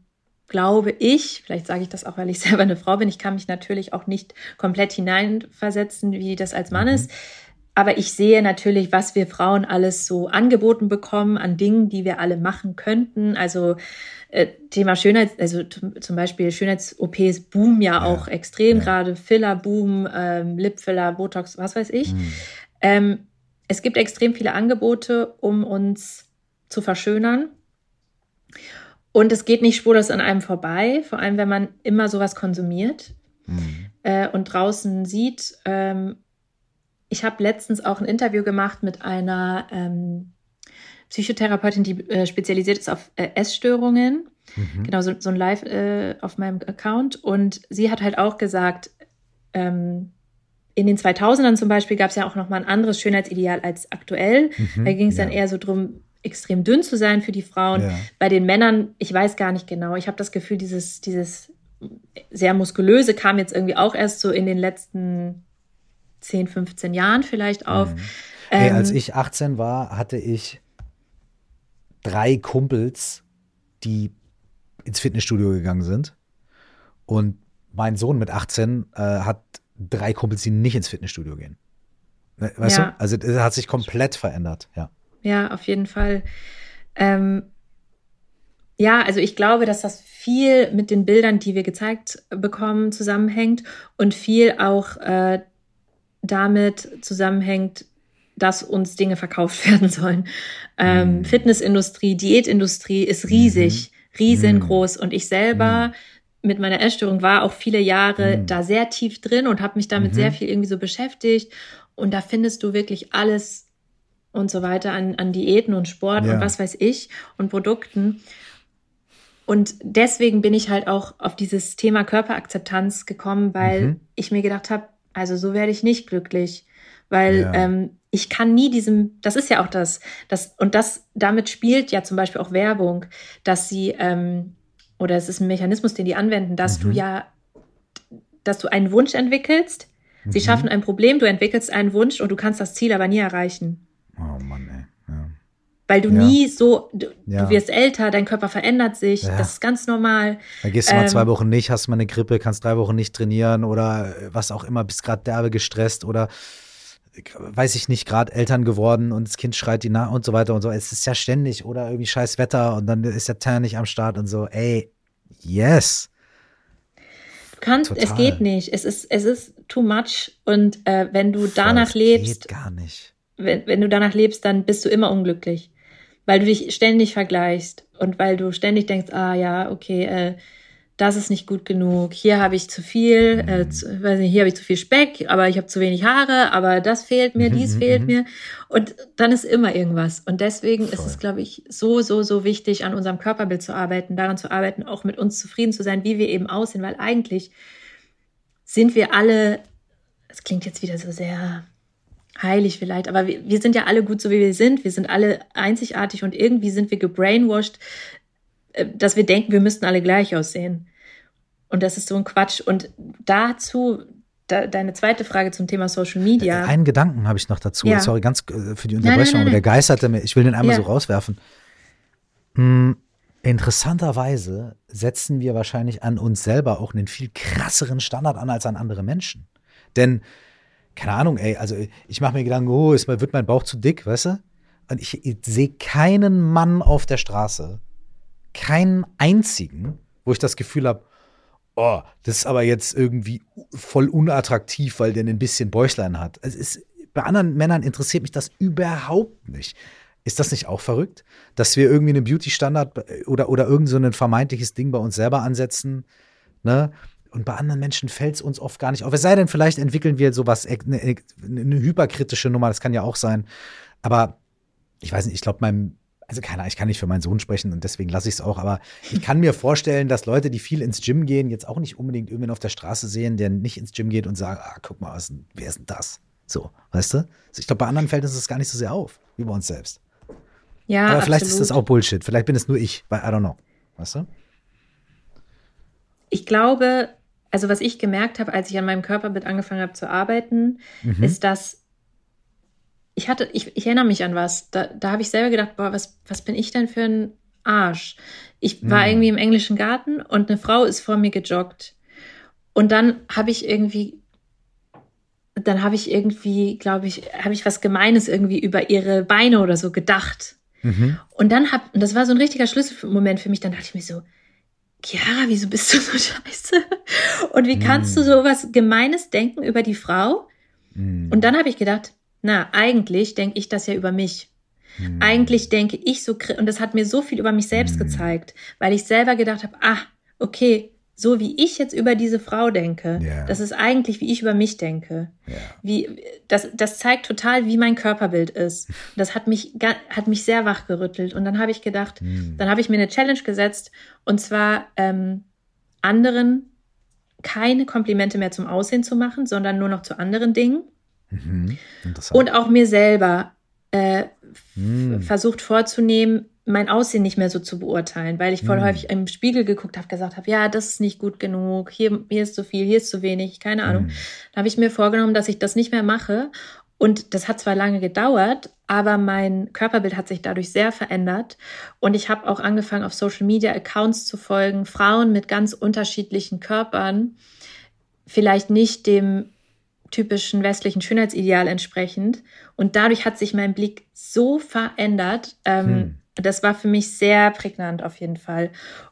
glaube ich, vielleicht sage ich das auch, weil ich [LAUGHS] selber eine Frau bin, ich kann mich natürlich auch nicht komplett hineinversetzen, wie das als Mann mhm. ist. Aber ich sehe natürlich, was wir Frauen alles so angeboten bekommen an Dingen, die wir alle machen könnten. Also äh, Thema Schönheit, also zum Beispiel Schönheits-OPs boomen ja, ja auch extrem, ja. gerade Filler-Boom, ähm, Lipfiller, Botox, was weiß ich. Mhm. Ähm, es gibt extrem viele Angebote, um uns zu verschönern. Und es geht nicht spurlos an einem vorbei, vor allem wenn man immer sowas konsumiert mhm. äh, und draußen sieht. Ähm, ich habe letztens auch ein Interview gemacht mit einer ähm, Psychotherapeutin, die äh, spezialisiert ist auf äh, Essstörungen. Mhm. Genau, so, so ein Live äh, auf meinem Account. Und sie hat halt auch gesagt, ähm, in den 2000ern zum Beispiel gab es ja auch noch mal ein anderes Schönheitsideal als aktuell. Mhm, da ging es ja. dann eher so drum, extrem dünn zu sein für die Frauen. Ja. Bei den Männern, ich weiß gar nicht genau. Ich habe das Gefühl, dieses, dieses sehr muskulöse kam jetzt irgendwie auch erst so in den letzten 10, 15 Jahren vielleicht auf. Mhm. Hey, ähm, als ich 18 war, hatte ich drei Kumpels, die ins Fitnessstudio gegangen sind. Und mein Sohn mit 18 äh, hat drei Kumpels, die nicht ins Fitnessstudio gehen. Ne, weißt ja. du? Also das hat sich komplett verändert, ja. Ja, auf jeden Fall. Ähm, ja, also ich glaube, dass das viel mit den Bildern, die wir gezeigt bekommen, zusammenhängt und viel auch äh, damit zusammenhängt, dass uns Dinge verkauft [LAUGHS] werden sollen. Ähm, mhm. Fitnessindustrie, Diätindustrie ist riesig, mhm. riesengroß. Und ich selber mhm. mit meiner Essstörung war auch viele Jahre mhm. da sehr tief drin und habe mich damit mhm. sehr viel irgendwie so beschäftigt. Und da findest du wirklich alles und so weiter an, an Diäten und Sport ja. und was weiß ich und Produkten. Und deswegen bin ich halt auch auf dieses Thema Körperakzeptanz gekommen, weil mhm. ich mir gedacht habe, also so werde ich nicht glücklich weil ja. ähm, ich kann nie diesem, das ist ja auch das, das und das damit spielt ja zum Beispiel auch Werbung, dass sie ähm, oder es ist ein Mechanismus, den die anwenden, dass mhm. du ja, dass du einen Wunsch entwickelst. Mhm. Sie schaffen ein Problem, du entwickelst einen Wunsch und du kannst das Ziel aber nie erreichen. Oh Mann, ey. Ja. Weil du ja. nie so, du, ja. du, wirst älter, dein Körper verändert sich, das ist ganz normal. Da gehst du mal ähm, zwei Wochen nicht, hast mal eine Grippe, kannst drei Wochen nicht trainieren oder was auch immer, bist gerade derbe gestresst oder weiß ich nicht, gerade Eltern geworden und das Kind schreit die nach und so weiter und so. Es ist ja ständig oder irgendwie scheiß Wetter und dann ist der Teil nicht am Start und so. Ey, yes. Du kannst, Total. es geht nicht. Es ist, es ist too much und äh, wenn du danach Voll, lebst. Geht gar nicht. Wenn, wenn du danach lebst, dann bist du immer unglücklich. Weil du dich ständig vergleichst und weil du ständig denkst, ah ja, okay, äh, das ist nicht gut genug, hier habe ich zu viel, äh, mhm. zu, weiß nicht, hier habe ich zu viel Speck, aber ich habe zu wenig Haare, aber das fehlt mir, dies mhm, fehlt mhm. mir. Und dann ist immer irgendwas. Und deswegen Voll. ist es, glaube ich, so, so, so wichtig, an unserem Körperbild zu arbeiten, daran zu arbeiten, auch mit uns zufrieden zu sein, wie wir eben aussehen, weil eigentlich sind wir alle, das klingt jetzt wieder so sehr heilig vielleicht, aber wir, wir sind ja alle gut so, wie wir sind. Wir sind alle einzigartig und irgendwie sind wir gebrainwashed, äh, dass wir denken, wir müssten alle gleich aussehen. Und das ist so ein Quatsch. Und dazu, da, deine zweite Frage zum Thema Social Media. Einen Gedanken habe ich noch dazu. Ja. Sorry, ganz äh, für die Unterbrechung, nein, nein, nein, aber der geisterte mir. Ich will den einmal ja. so rauswerfen. Hm, interessanterweise setzen wir wahrscheinlich an uns selber auch einen viel krasseren Standard an als an andere Menschen. Denn, keine Ahnung, ey, also ich mache mir Gedanken, oh, ist, wird mein Bauch zu dick, weißt du? Und ich, ich sehe keinen Mann auf der Straße, keinen einzigen, wo ich das Gefühl habe, oh, das ist aber jetzt irgendwie voll unattraktiv, weil der ein bisschen Bäuchlein hat. Es ist, bei anderen Männern interessiert mich das überhaupt nicht. Ist das nicht auch verrückt, dass wir irgendwie einen Beauty-Standard oder, oder irgend so ein vermeintliches Ding bei uns selber ansetzen? Ne? Und bei anderen Menschen fällt es uns oft gar nicht auf. Es sei denn, vielleicht entwickeln wir sowas, eine, eine hyperkritische Nummer, das kann ja auch sein. Aber ich weiß nicht, ich glaube, meinem also keine Ahnung, ich kann nicht für meinen Sohn sprechen und deswegen lasse ich es auch, aber ich kann mir vorstellen, dass Leute, die viel ins Gym gehen, jetzt auch nicht unbedingt irgendwen auf der Straße sehen, der nicht ins Gym geht und sagen, ah, guck mal, was, wer ist denn das? So, weißt du? Also ich glaube, bei anderen fällt uns das gar nicht so sehr auf, wie bei uns selbst. Ja, aber vielleicht absolut. ist das auch Bullshit. Vielleicht bin es nur ich, weil I don't know. Weißt du? Ich glaube, also was ich gemerkt habe, als ich an meinem Körperbild angefangen habe zu arbeiten, mhm. ist, dass ich hatte, ich, ich erinnere mich an was. Da, da habe ich selber gedacht, boah, was, was bin ich denn für ein Arsch? Ich war mhm. irgendwie im englischen Garten und eine Frau ist vor mir gejoggt. Und dann habe ich irgendwie, dann habe ich irgendwie, glaube ich, habe ich was Gemeines irgendwie über ihre Beine oder so gedacht. Mhm. Und dann hab, und das war so ein richtiger Schlüsselmoment für mich, dann dachte ich mir so, Chiara, wieso bist du so [LAUGHS] scheiße? Und wie kannst mhm. du so was Gemeines denken über die Frau? Mhm. Und dann habe ich gedacht, na, eigentlich denke ich das ja über mich. Hm. Eigentlich denke ich so, und das hat mir so viel über mich selbst hm. gezeigt, weil ich selber gedacht habe, ah, okay, so wie ich jetzt über diese Frau denke, yeah. das ist eigentlich, wie ich über mich denke. Yeah. Wie, das, das zeigt total, wie mein Körperbild ist. Und das hat mich, hat mich sehr wachgerüttelt. Und dann habe ich gedacht, mm. dann habe ich mir eine Challenge gesetzt, und zwar ähm, anderen keine Komplimente mehr zum Aussehen zu machen, sondern nur noch zu anderen Dingen. Mhm. Und auch mir selber äh, mhm. versucht vorzunehmen, mein Aussehen nicht mehr so zu beurteilen, weil ich voll mhm. häufig im Spiegel geguckt habe, gesagt habe, ja, das ist nicht gut genug, hier, hier ist zu viel, hier ist zu wenig, keine Ahnung. Mhm. Da habe ich mir vorgenommen, dass ich das nicht mehr mache. Und das hat zwar lange gedauert, aber mein Körperbild hat sich dadurch sehr verändert. Und ich habe auch angefangen, auf Social Media Accounts zu folgen, Frauen mit ganz unterschiedlichen Körpern, vielleicht nicht dem typischen westlichen Schönheitsideal entsprechend. Und dadurch hat sich mein Blick so verändert. Ähm, hm. Das war für mich sehr prägnant auf jeden Fall.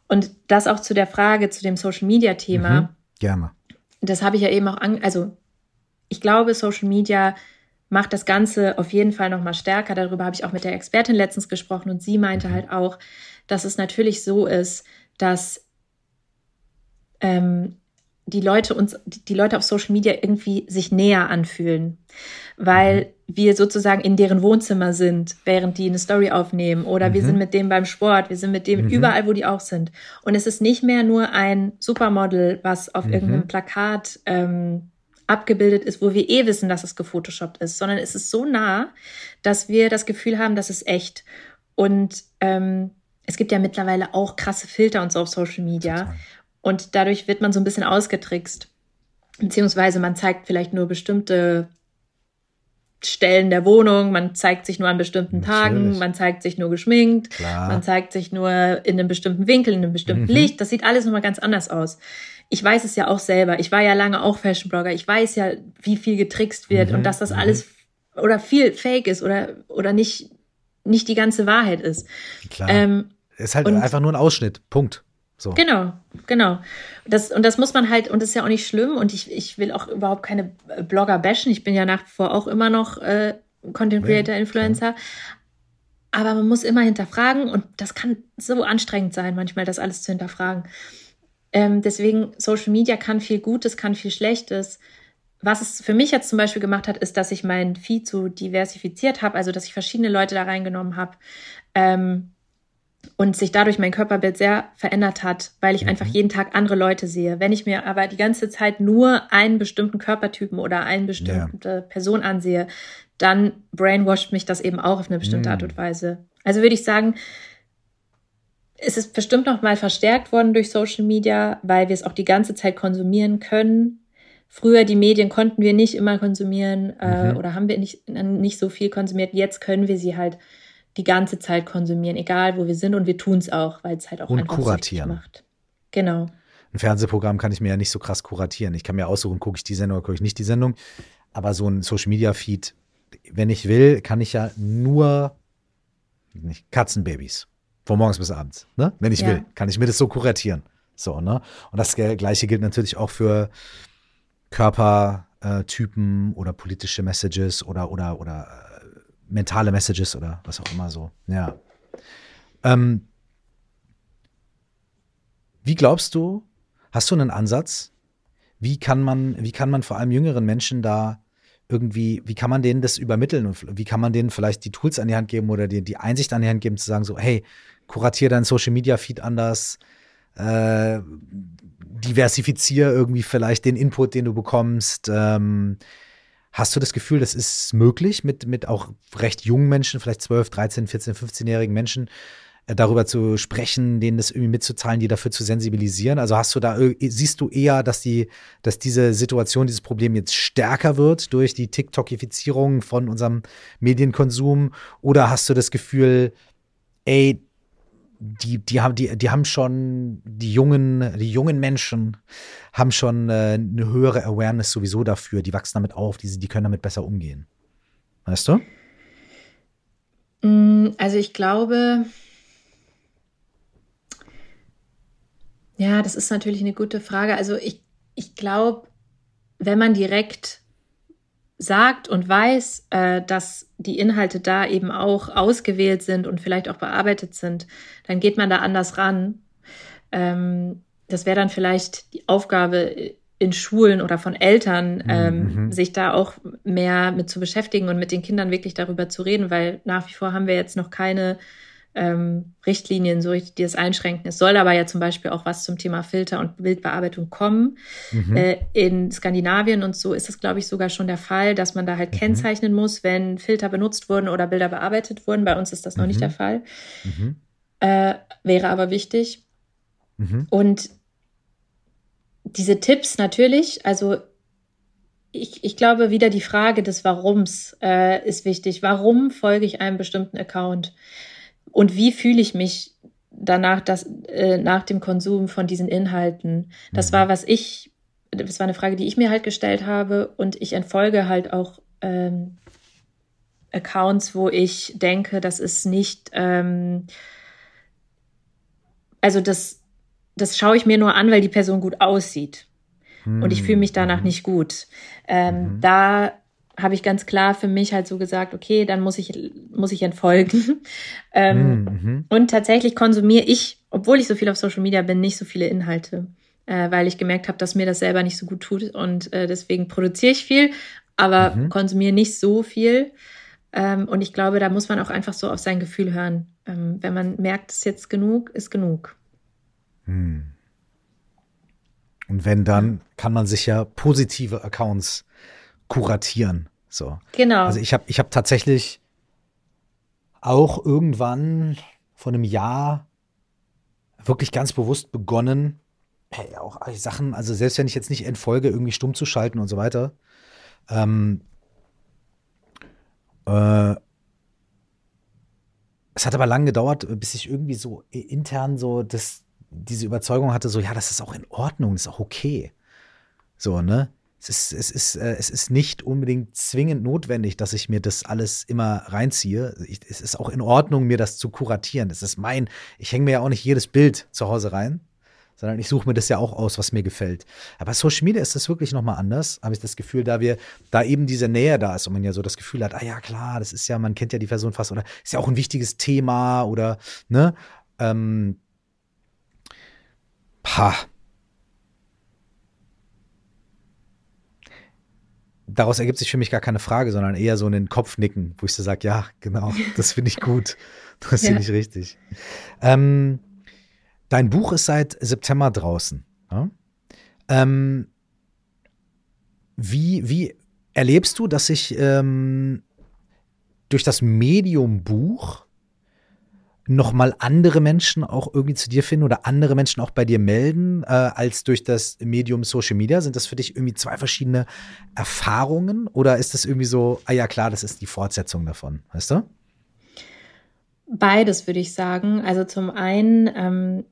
Und das auch zu der Frage, zu dem Social Media Thema. Mhm. Gerne. Das habe ich ja eben auch an, also ich glaube, Social Media macht das Ganze auf jeden Fall nochmal stärker. Darüber habe ich auch mit der Expertin letztens gesprochen und sie meinte mhm. halt auch, dass es natürlich so ist, dass ähm, die Leute uns, die Leute auf Social Media irgendwie sich näher anfühlen, weil mhm. wir sozusagen in deren Wohnzimmer sind, während die eine Story aufnehmen oder mhm. wir sind mit dem beim Sport, wir sind mit dem mhm. überall, wo die auch sind. Und es ist nicht mehr nur ein Supermodel, was auf mhm. irgendeinem Plakat ähm, abgebildet ist, wo wir eh wissen, dass es gefotoshoppt ist, sondern es ist so nah, dass wir das Gefühl haben, das ist echt. Und ähm, es gibt ja mittlerweile auch krasse Filter und so auf Social Media. Total. Und dadurch wird man so ein bisschen ausgetrickst. Beziehungsweise man zeigt vielleicht nur bestimmte Stellen der Wohnung, man zeigt sich nur an bestimmten Natürlich. Tagen, man zeigt sich nur geschminkt, Klar. man zeigt sich nur in einem bestimmten Winkel, in einem bestimmten mhm. Licht. Das sieht alles nochmal ganz anders aus. Ich weiß es ja auch selber. Ich war ja lange auch Fashion-Blogger. Ich weiß ja, wie viel getrickst wird mhm. und dass das mhm. alles oder viel Fake ist oder, oder nicht, nicht die ganze Wahrheit ist. Klar. Ähm, ist halt einfach nur ein Ausschnitt. Punkt. So. Genau, genau. Das, und das muss man halt, und das ist ja auch nicht schlimm. Und ich, ich will auch überhaupt keine Blogger bashen. Ich bin ja nach wie vor auch immer noch äh, Content Creator, Influencer. Ja. Aber man muss immer hinterfragen und das kann so anstrengend sein, manchmal das alles zu hinterfragen. Ähm, deswegen, Social Media kann viel Gutes, kann viel Schlechtes. Was es für mich jetzt zum Beispiel gemacht hat, ist, dass ich mein Feed so diversifiziert habe, also dass ich verschiedene Leute da reingenommen habe. Ähm, und sich dadurch mein Körperbild sehr verändert hat, weil ich mhm. einfach jeden Tag andere Leute sehe. Wenn ich mir aber die ganze Zeit nur einen bestimmten Körpertypen oder eine bestimmte ja. Person ansehe, dann brainwasht mich das eben auch auf eine bestimmte mhm. Art und Weise. Also würde ich sagen, es ist bestimmt noch mal verstärkt worden durch Social Media, weil wir es auch die ganze Zeit konsumieren können. Früher die Medien konnten wir nicht immer konsumieren äh, mhm. oder haben wir nicht, nicht so viel konsumiert. Jetzt können wir sie halt die ganze Zeit konsumieren, egal wo wir sind und wir tun es auch, weil es halt auch und einfach kuratieren. macht. Genau. Ein Fernsehprogramm kann ich mir ja nicht so krass kuratieren. Ich kann mir aussuchen, gucke ich die Sendung oder gucke ich nicht die Sendung. Aber so ein Social Media Feed, wenn ich will, kann ich ja nur nicht, Katzenbabys. Von morgens bis abends. Ne? Wenn ich ja. will, kann ich mir das so kuratieren. So, ne? Und das Gleiche gilt natürlich auch für Körpertypen oder politische Messages oder, oder, oder mentale Messages oder was auch immer so. Ja. Ähm, wie glaubst du, hast du einen Ansatz? Wie kann man, wie kann man vor allem jüngeren Menschen da irgendwie, wie kann man denen das übermitteln und wie kann man denen vielleicht die Tools an die Hand geben oder die, die Einsicht an die Hand geben, zu sagen, so, hey, kuratiere deinen Social Media Feed anders, äh, diversifiziere irgendwie vielleicht den Input, den du bekommst, ähm, Hast du das Gefühl, das ist möglich, mit, mit auch recht jungen Menschen, vielleicht 12, 13, 14, 15-jährigen Menschen, äh, darüber zu sprechen, denen das irgendwie mitzuteilen, die dafür zu sensibilisieren? Also hast du da, siehst du eher, dass die, dass diese Situation, dieses Problem jetzt stärker wird durch die TikTokifizierung von unserem Medienkonsum? Oder hast du das Gefühl, ey, die, die, haben, die, die haben schon, die jungen, die jungen Menschen haben schon äh, eine höhere Awareness sowieso dafür. Die wachsen damit auf, die, die können damit besser umgehen. Weißt du? Mm, also ich glaube, ja, das ist natürlich eine gute Frage. Also ich, ich glaube, wenn man direkt sagt und weiß, äh, dass die Inhalte da eben auch ausgewählt sind und vielleicht auch bearbeitet sind, dann geht man da anders ran. Ähm, das wäre dann vielleicht die Aufgabe in Schulen oder von Eltern, ähm, mhm. sich da auch mehr mit zu beschäftigen und mit den Kindern wirklich darüber zu reden, weil nach wie vor haben wir jetzt noch keine ähm, Richtlinien so richtig, die es einschränken. Es soll aber ja zum Beispiel auch was zum Thema Filter und Bildbearbeitung kommen. Mhm. Äh, in Skandinavien und so ist es, glaube ich, sogar schon der Fall, dass man da halt mhm. kennzeichnen muss, wenn Filter benutzt wurden oder Bilder bearbeitet wurden. Bei uns ist das noch nicht mhm. der Fall. Mhm. Äh, wäre aber wichtig. Mhm. Und diese Tipps natürlich, also ich, ich glaube, wieder die Frage des Warums äh, ist wichtig. Warum folge ich einem bestimmten Account? Und wie fühle ich mich danach, dass, äh, nach dem Konsum von diesen Inhalten? Das mhm. war, was ich, das war eine Frage, die ich mir halt gestellt habe. Und ich entfolge halt auch ähm, Accounts, wo ich denke, das ist nicht, ähm, also das, das schaue ich mir nur an, weil die Person gut aussieht. Mhm. Und ich fühle mich danach mhm. nicht gut. Ähm, mhm. Da habe ich ganz klar für mich halt so gesagt, okay, dann muss ich, muss ich entfolgen. [LAUGHS] ähm, mhm. Und tatsächlich konsumiere ich, obwohl ich so viel auf Social Media bin, nicht so viele Inhalte, äh, weil ich gemerkt habe, dass mir das selber nicht so gut tut und äh, deswegen produziere ich viel, aber mhm. konsumiere nicht so viel. Ähm, und ich glaube, da muss man auch einfach so auf sein Gefühl hören. Ähm, wenn man merkt, es ist jetzt genug, ist genug. Mhm. Und wenn dann, kann man sich ja positive Accounts kuratieren. So. Genau. Also ich habe ich hab tatsächlich auch irgendwann vor einem Jahr wirklich ganz bewusst begonnen, hey, auch Sachen, also selbst wenn ich jetzt nicht entfolge, irgendwie stumm zu schalten und so weiter. Ähm, äh, es hat aber lange gedauert, bis ich irgendwie so intern so das, diese Überzeugung hatte, so, ja, das ist auch in Ordnung, das ist auch okay. So, ne? Es ist, es ist, äh, es ist nicht unbedingt zwingend notwendig, dass ich mir das alles immer reinziehe. Ich, es ist auch in Ordnung, mir das zu kuratieren. Das ist mein, ich hänge mir ja auch nicht jedes Bild zu Hause rein, sondern ich suche mir das ja auch aus, was mir gefällt. Aber Social Media ist das wirklich nochmal anders, habe ich das Gefühl, da wir, da eben diese Nähe da ist und man ja so das Gefühl hat, ah ja, klar, das ist ja, man kennt ja die Person fast oder ist ja auch ein wichtiges Thema oder, ne? Ähm, pah daraus ergibt sich für mich gar keine Frage, sondern eher so ein Kopfnicken, wo ich so sage, ja, genau, [LAUGHS] das finde ich gut. Das finde ja. ich richtig. Ähm, dein Buch ist seit September draußen. Ja? Ähm, wie, wie erlebst du, dass sich ähm, durch das Medium Buch nochmal andere Menschen auch irgendwie zu dir finden oder andere Menschen auch bei dir melden, äh, als durch das Medium Social Media? Sind das für dich irgendwie zwei verschiedene Erfahrungen oder ist das irgendwie so, ah ja klar, das ist die Fortsetzung davon, weißt du? Beides würde ich sagen. Also zum einen ähm,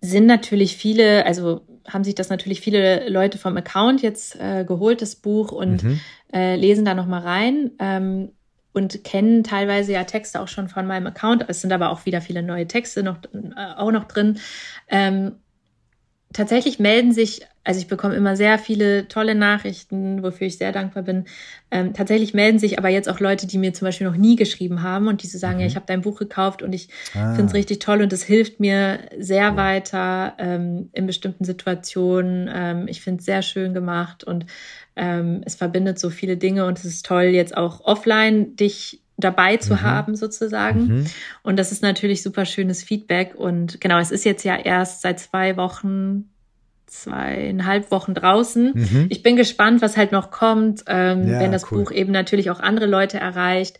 sind natürlich viele, also haben sich das natürlich viele Leute vom Account jetzt äh, geholt, das Buch, und mhm. äh, lesen da nochmal rein. Ähm, und kennen teilweise ja Texte auch schon von meinem Account. Es sind aber auch wieder viele neue Texte noch, äh, auch noch drin. Ähm, tatsächlich melden sich, also ich bekomme immer sehr viele tolle Nachrichten, wofür ich sehr dankbar bin. Ähm, tatsächlich melden sich aber jetzt auch Leute, die mir zum Beispiel noch nie geschrieben haben und die so sagen, mhm. ja, ich habe dein Buch gekauft und ich ah. finde es richtig toll und es hilft mir sehr cool. weiter ähm, in bestimmten Situationen. Ähm, ich finde es sehr schön gemacht und ähm, es verbindet so viele Dinge und es ist toll, jetzt auch offline dich dabei zu mhm. haben sozusagen. Mhm. Und das ist natürlich super schönes Feedback. Und genau, es ist jetzt ja erst seit zwei Wochen, zweieinhalb Wochen draußen. Mhm. Ich bin gespannt, was halt noch kommt, ähm, ja, wenn das cool. Buch eben natürlich auch andere Leute erreicht.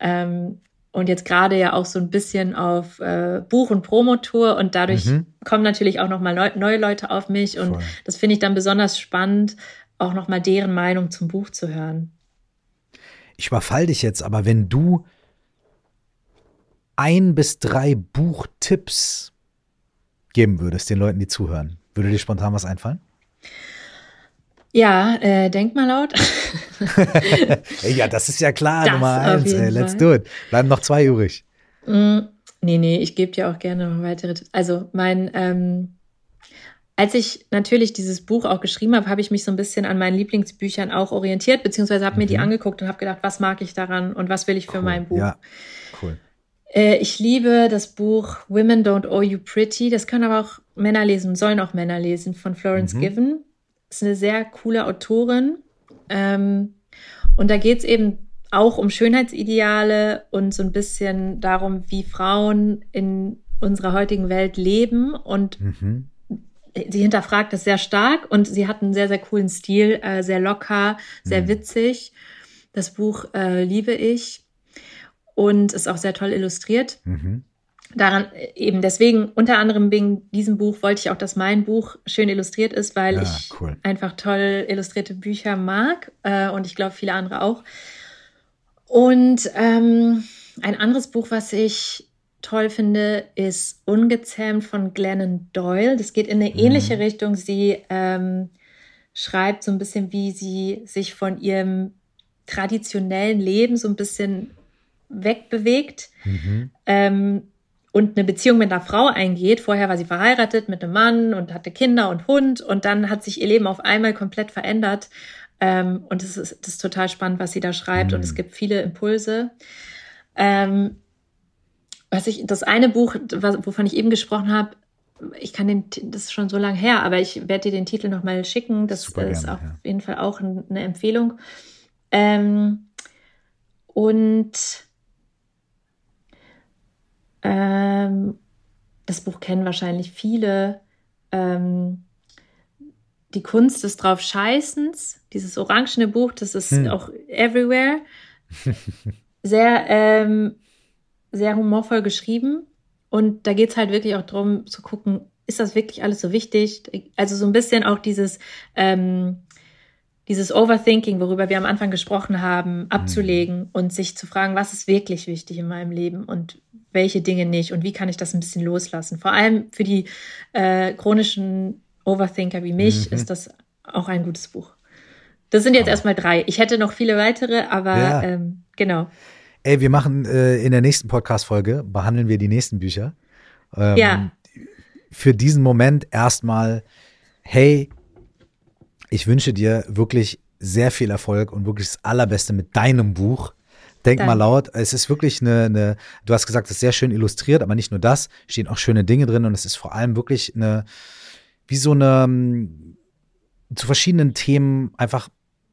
Ähm, und jetzt gerade ja auch so ein bisschen auf äh, Buch- und Promotour und dadurch mhm. kommen natürlich auch nochmal neu, neue Leute auf mich und Voll. das finde ich dann besonders spannend, auch nochmal deren Meinung zum Buch zu hören. Ich überfall dich jetzt, aber wenn du ein bis drei Buchtipps geben würdest, den Leuten, die zuhören, würde dir spontan was einfallen? Ja, äh, denk mal laut. [LAUGHS] ja, das ist ja klar, das Nummer eins. Ey, let's do it. Bleiben noch zwei übrig. Mm, nee, nee, ich gebe dir auch gerne noch weitere Tipps. Also mein ähm, als ich natürlich dieses Buch auch geschrieben habe, habe ich mich so ein bisschen an meinen Lieblingsbüchern auch orientiert, beziehungsweise habe mhm. mir die mhm. angeguckt und habe gedacht, was mag ich daran und was will ich für cool. mein Buch. Ja, cool. Äh, ich liebe das Buch Women Don't Owe You Pretty. Das können aber auch Männer lesen, sollen auch Männer lesen, von Florence mhm. Given. Das ist eine sehr coole Autorin. Ähm, und da geht es eben auch um Schönheitsideale und so ein bisschen darum, wie Frauen in unserer heutigen Welt leben und mhm sie hinterfragt das sehr stark und sie hat einen sehr, sehr coolen Stil, äh, sehr locker, sehr mhm. witzig. Das Buch äh, liebe ich und ist auch sehr toll illustriert. Mhm. Daran äh, eben deswegen, unter anderem wegen diesem Buch, wollte ich auch, dass mein Buch schön illustriert ist, weil ja, ich cool. einfach toll illustrierte Bücher mag äh, und ich glaube viele andere auch. Und ähm, ein anderes Buch, was ich toll finde, ist Ungezähmt von Glennon Doyle. Das geht in eine mhm. ähnliche Richtung. Sie ähm, schreibt so ein bisschen, wie sie sich von ihrem traditionellen Leben so ein bisschen wegbewegt mhm. ähm, und eine Beziehung mit einer Frau eingeht. Vorher war sie verheiratet mit einem Mann und hatte Kinder und Hund und dann hat sich ihr Leben auf einmal komplett verändert. Ähm, und es ist, das ist total spannend, was sie da schreibt mhm. und es gibt viele Impulse. Ähm, was ich, das eine Buch, wovon ich eben gesprochen habe, ich kann den, das ist schon so lange her, aber ich werde dir den Titel nochmal schicken. Das Super ist gerne, auf ja. jeden Fall auch eine Empfehlung. Ähm, und ähm, das Buch kennen wahrscheinlich viele. Ähm, die Kunst des drauf Scheißens, dieses orangene Buch, das ist hm. auch everywhere. Sehr ähm, sehr humorvoll geschrieben. Und da geht's halt wirklich auch darum zu gucken, ist das wirklich alles so wichtig? Also so ein bisschen auch dieses, ähm, dieses Overthinking, worüber wir am Anfang gesprochen haben, abzulegen mhm. und sich zu fragen, was ist wirklich wichtig in meinem Leben und welche Dinge nicht und wie kann ich das ein bisschen loslassen. Vor allem für die äh, chronischen Overthinker wie mich mhm. ist das auch ein gutes Buch. Das sind jetzt erstmal drei. Ich hätte noch viele weitere, aber ja. ähm, genau. Ey, wir machen äh, in der nächsten Podcast-Folge, behandeln wir die nächsten Bücher. Ähm, ja. Für diesen Moment erstmal, hey, ich wünsche dir wirklich sehr viel Erfolg und wirklich das Allerbeste mit deinem Buch. Denk Danke. mal laut. Es ist wirklich eine, eine, du hast gesagt, es ist sehr schön illustriert, aber nicht nur das, stehen auch schöne Dinge drin und es ist vor allem wirklich eine, wie so eine, zu verschiedenen Themen einfach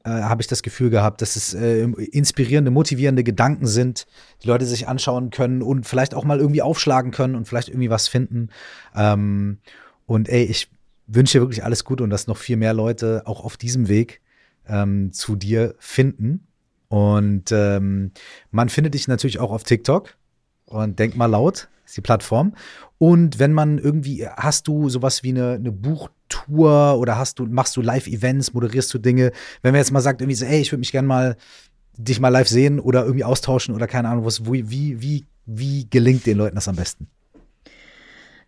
äh, habe ich das Gefühl gehabt, dass es äh, inspirierende, motivierende Gedanken sind, die Leute sich anschauen können und vielleicht auch mal irgendwie aufschlagen können und vielleicht irgendwie was finden. Ähm, und ey, ich wünsche dir wirklich alles Gute und dass noch viel mehr Leute auch auf diesem Weg ähm, zu dir finden. Und ähm, man findet dich natürlich auch auf TikTok und denk mal laut, ist die Plattform. Und wenn man irgendwie, hast du sowas wie eine, eine Buchtour oder hast du, machst du Live-Events, moderierst du Dinge? Wenn man jetzt mal sagt, irgendwie so, ey, ich würde mich gerne mal dich mal live sehen oder irgendwie austauschen oder keine Ahnung was, wie, wie, wie gelingt den Leuten das am besten?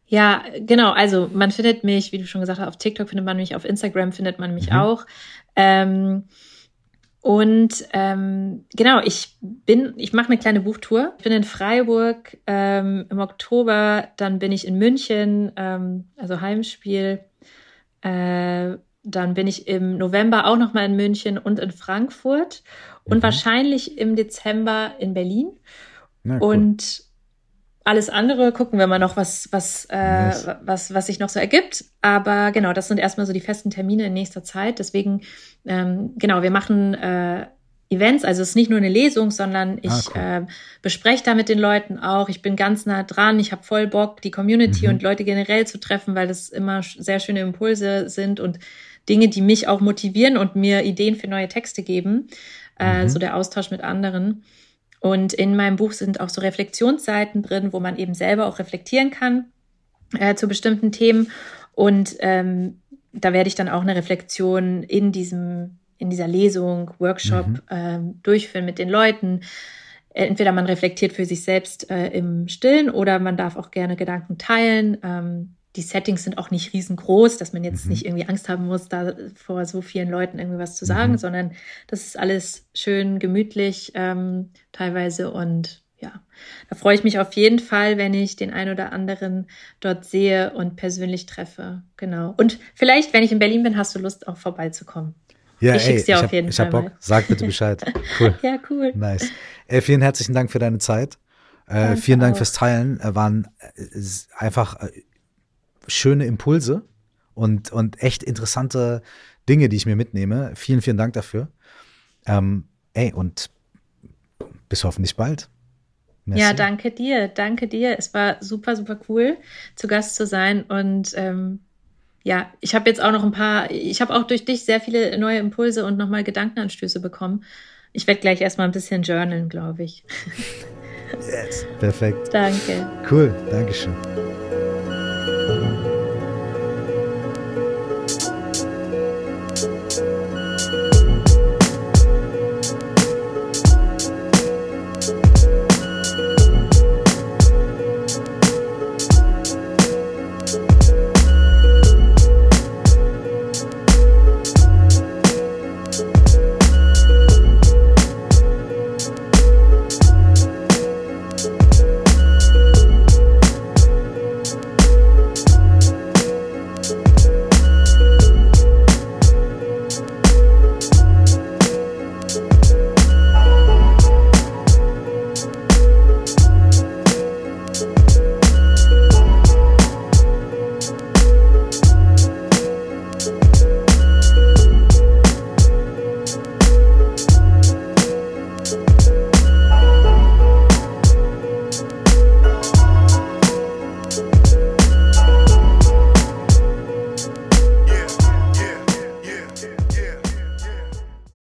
Ja, genau. Also man findet mich, wie du schon gesagt hast, auf TikTok findet man mich, auf Instagram findet man mich mhm. auch. Ähm, und ähm, genau, ich bin, ich mache eine kleine Buchtour. Ich bin in Freiburg ähm, im Oktober, dann bin ich in München, ähm, also Heimspiel. Äh, dann bin ich im November auch noch mal in München und in Frankfurt und mhm. wahrscheinlich im Dezember in Berlin. cool. Und alles andere gucken wir mal noch, was, was, äh, was, was sich noch so ergibt. Aber genau, das sind erstmal so die festen Termine in nächster Zeit. Deswegen, ähm, genau, wir machen äh, Events, also es ist nicht nur eine Lesung, sondern ich ah, cool. äh, bespreche da mit den Leuten auch. Ich bin ganz nah dran, ich habe voll Bock, die Community mhm. und Leute generell zu treffen, weil das immer sehr schöne Impulse sind und Dinge, die mich auch motivieren und mir Ideen für neue Texte geben. Äh, mhm. So der Austausch mit anderen. Und in meinem Buch sind auch so Reflexionsseiten drin, wo man eben selber auch reflektieren kann äh, zu bestimmten Themen. Und ähm, da werde ich dann auch eine Reflexion in diesem, in dieser Lesung, Workshop mhm. ähm, durchführen mit den Leuten. Entweder man reflektiert für sich selbst äh, im Stillen oder man darf auch gerne Gedanken teilen. Ähm, die Settings sind auch nicht riesengroß, dass man jetzt mhm. nicht irgendwie Angst haben muss, da vor so vielen Leuten irgendwie was zu sagen, mhm. sondern das ist alles schön gemütlich ähm, teilweise und ja, da freue ich mich auf jeden Fall, wenn ich den ein oder anderen dort sehe und persönlich treffe. Genau. Und vielleicht, wenn ich in Berlin bin, hast du Lust, auch vorbeizukommen. Ja, ich schick's dir auf hab, jeden ich Fall. Ich hab Bock. Mal. Sag bitte Bescheid. [LAUGHS] Cool. ja, cool. Nice. Ey, vielen herzlichen Dank für deine Zeit. Äh, vielen Dank auch. fürs Teilen. Äh, waren äh, einfach äh, schöne Impulse und, und echt interessante Dinge, die ich mir mitnehme. Vielen, vielen Dank dafür. Ähm, ey, und bis hoffentlich bald. Merci. Ja, danke dir, danke dir. Es war super, super cool, zu Gast zu sein. Und ähm, ja, ich habe jetzt auch noch ein paar, ich habe auch durch dich sehr viele neue Impulse und nochmal Gedankenanstöße bekommen. Ich werde gleich erstmal ein bisschen journalen, glaube ich. Yes, [LAUGHS] perfekt. Danke. Cool, Dankeschön.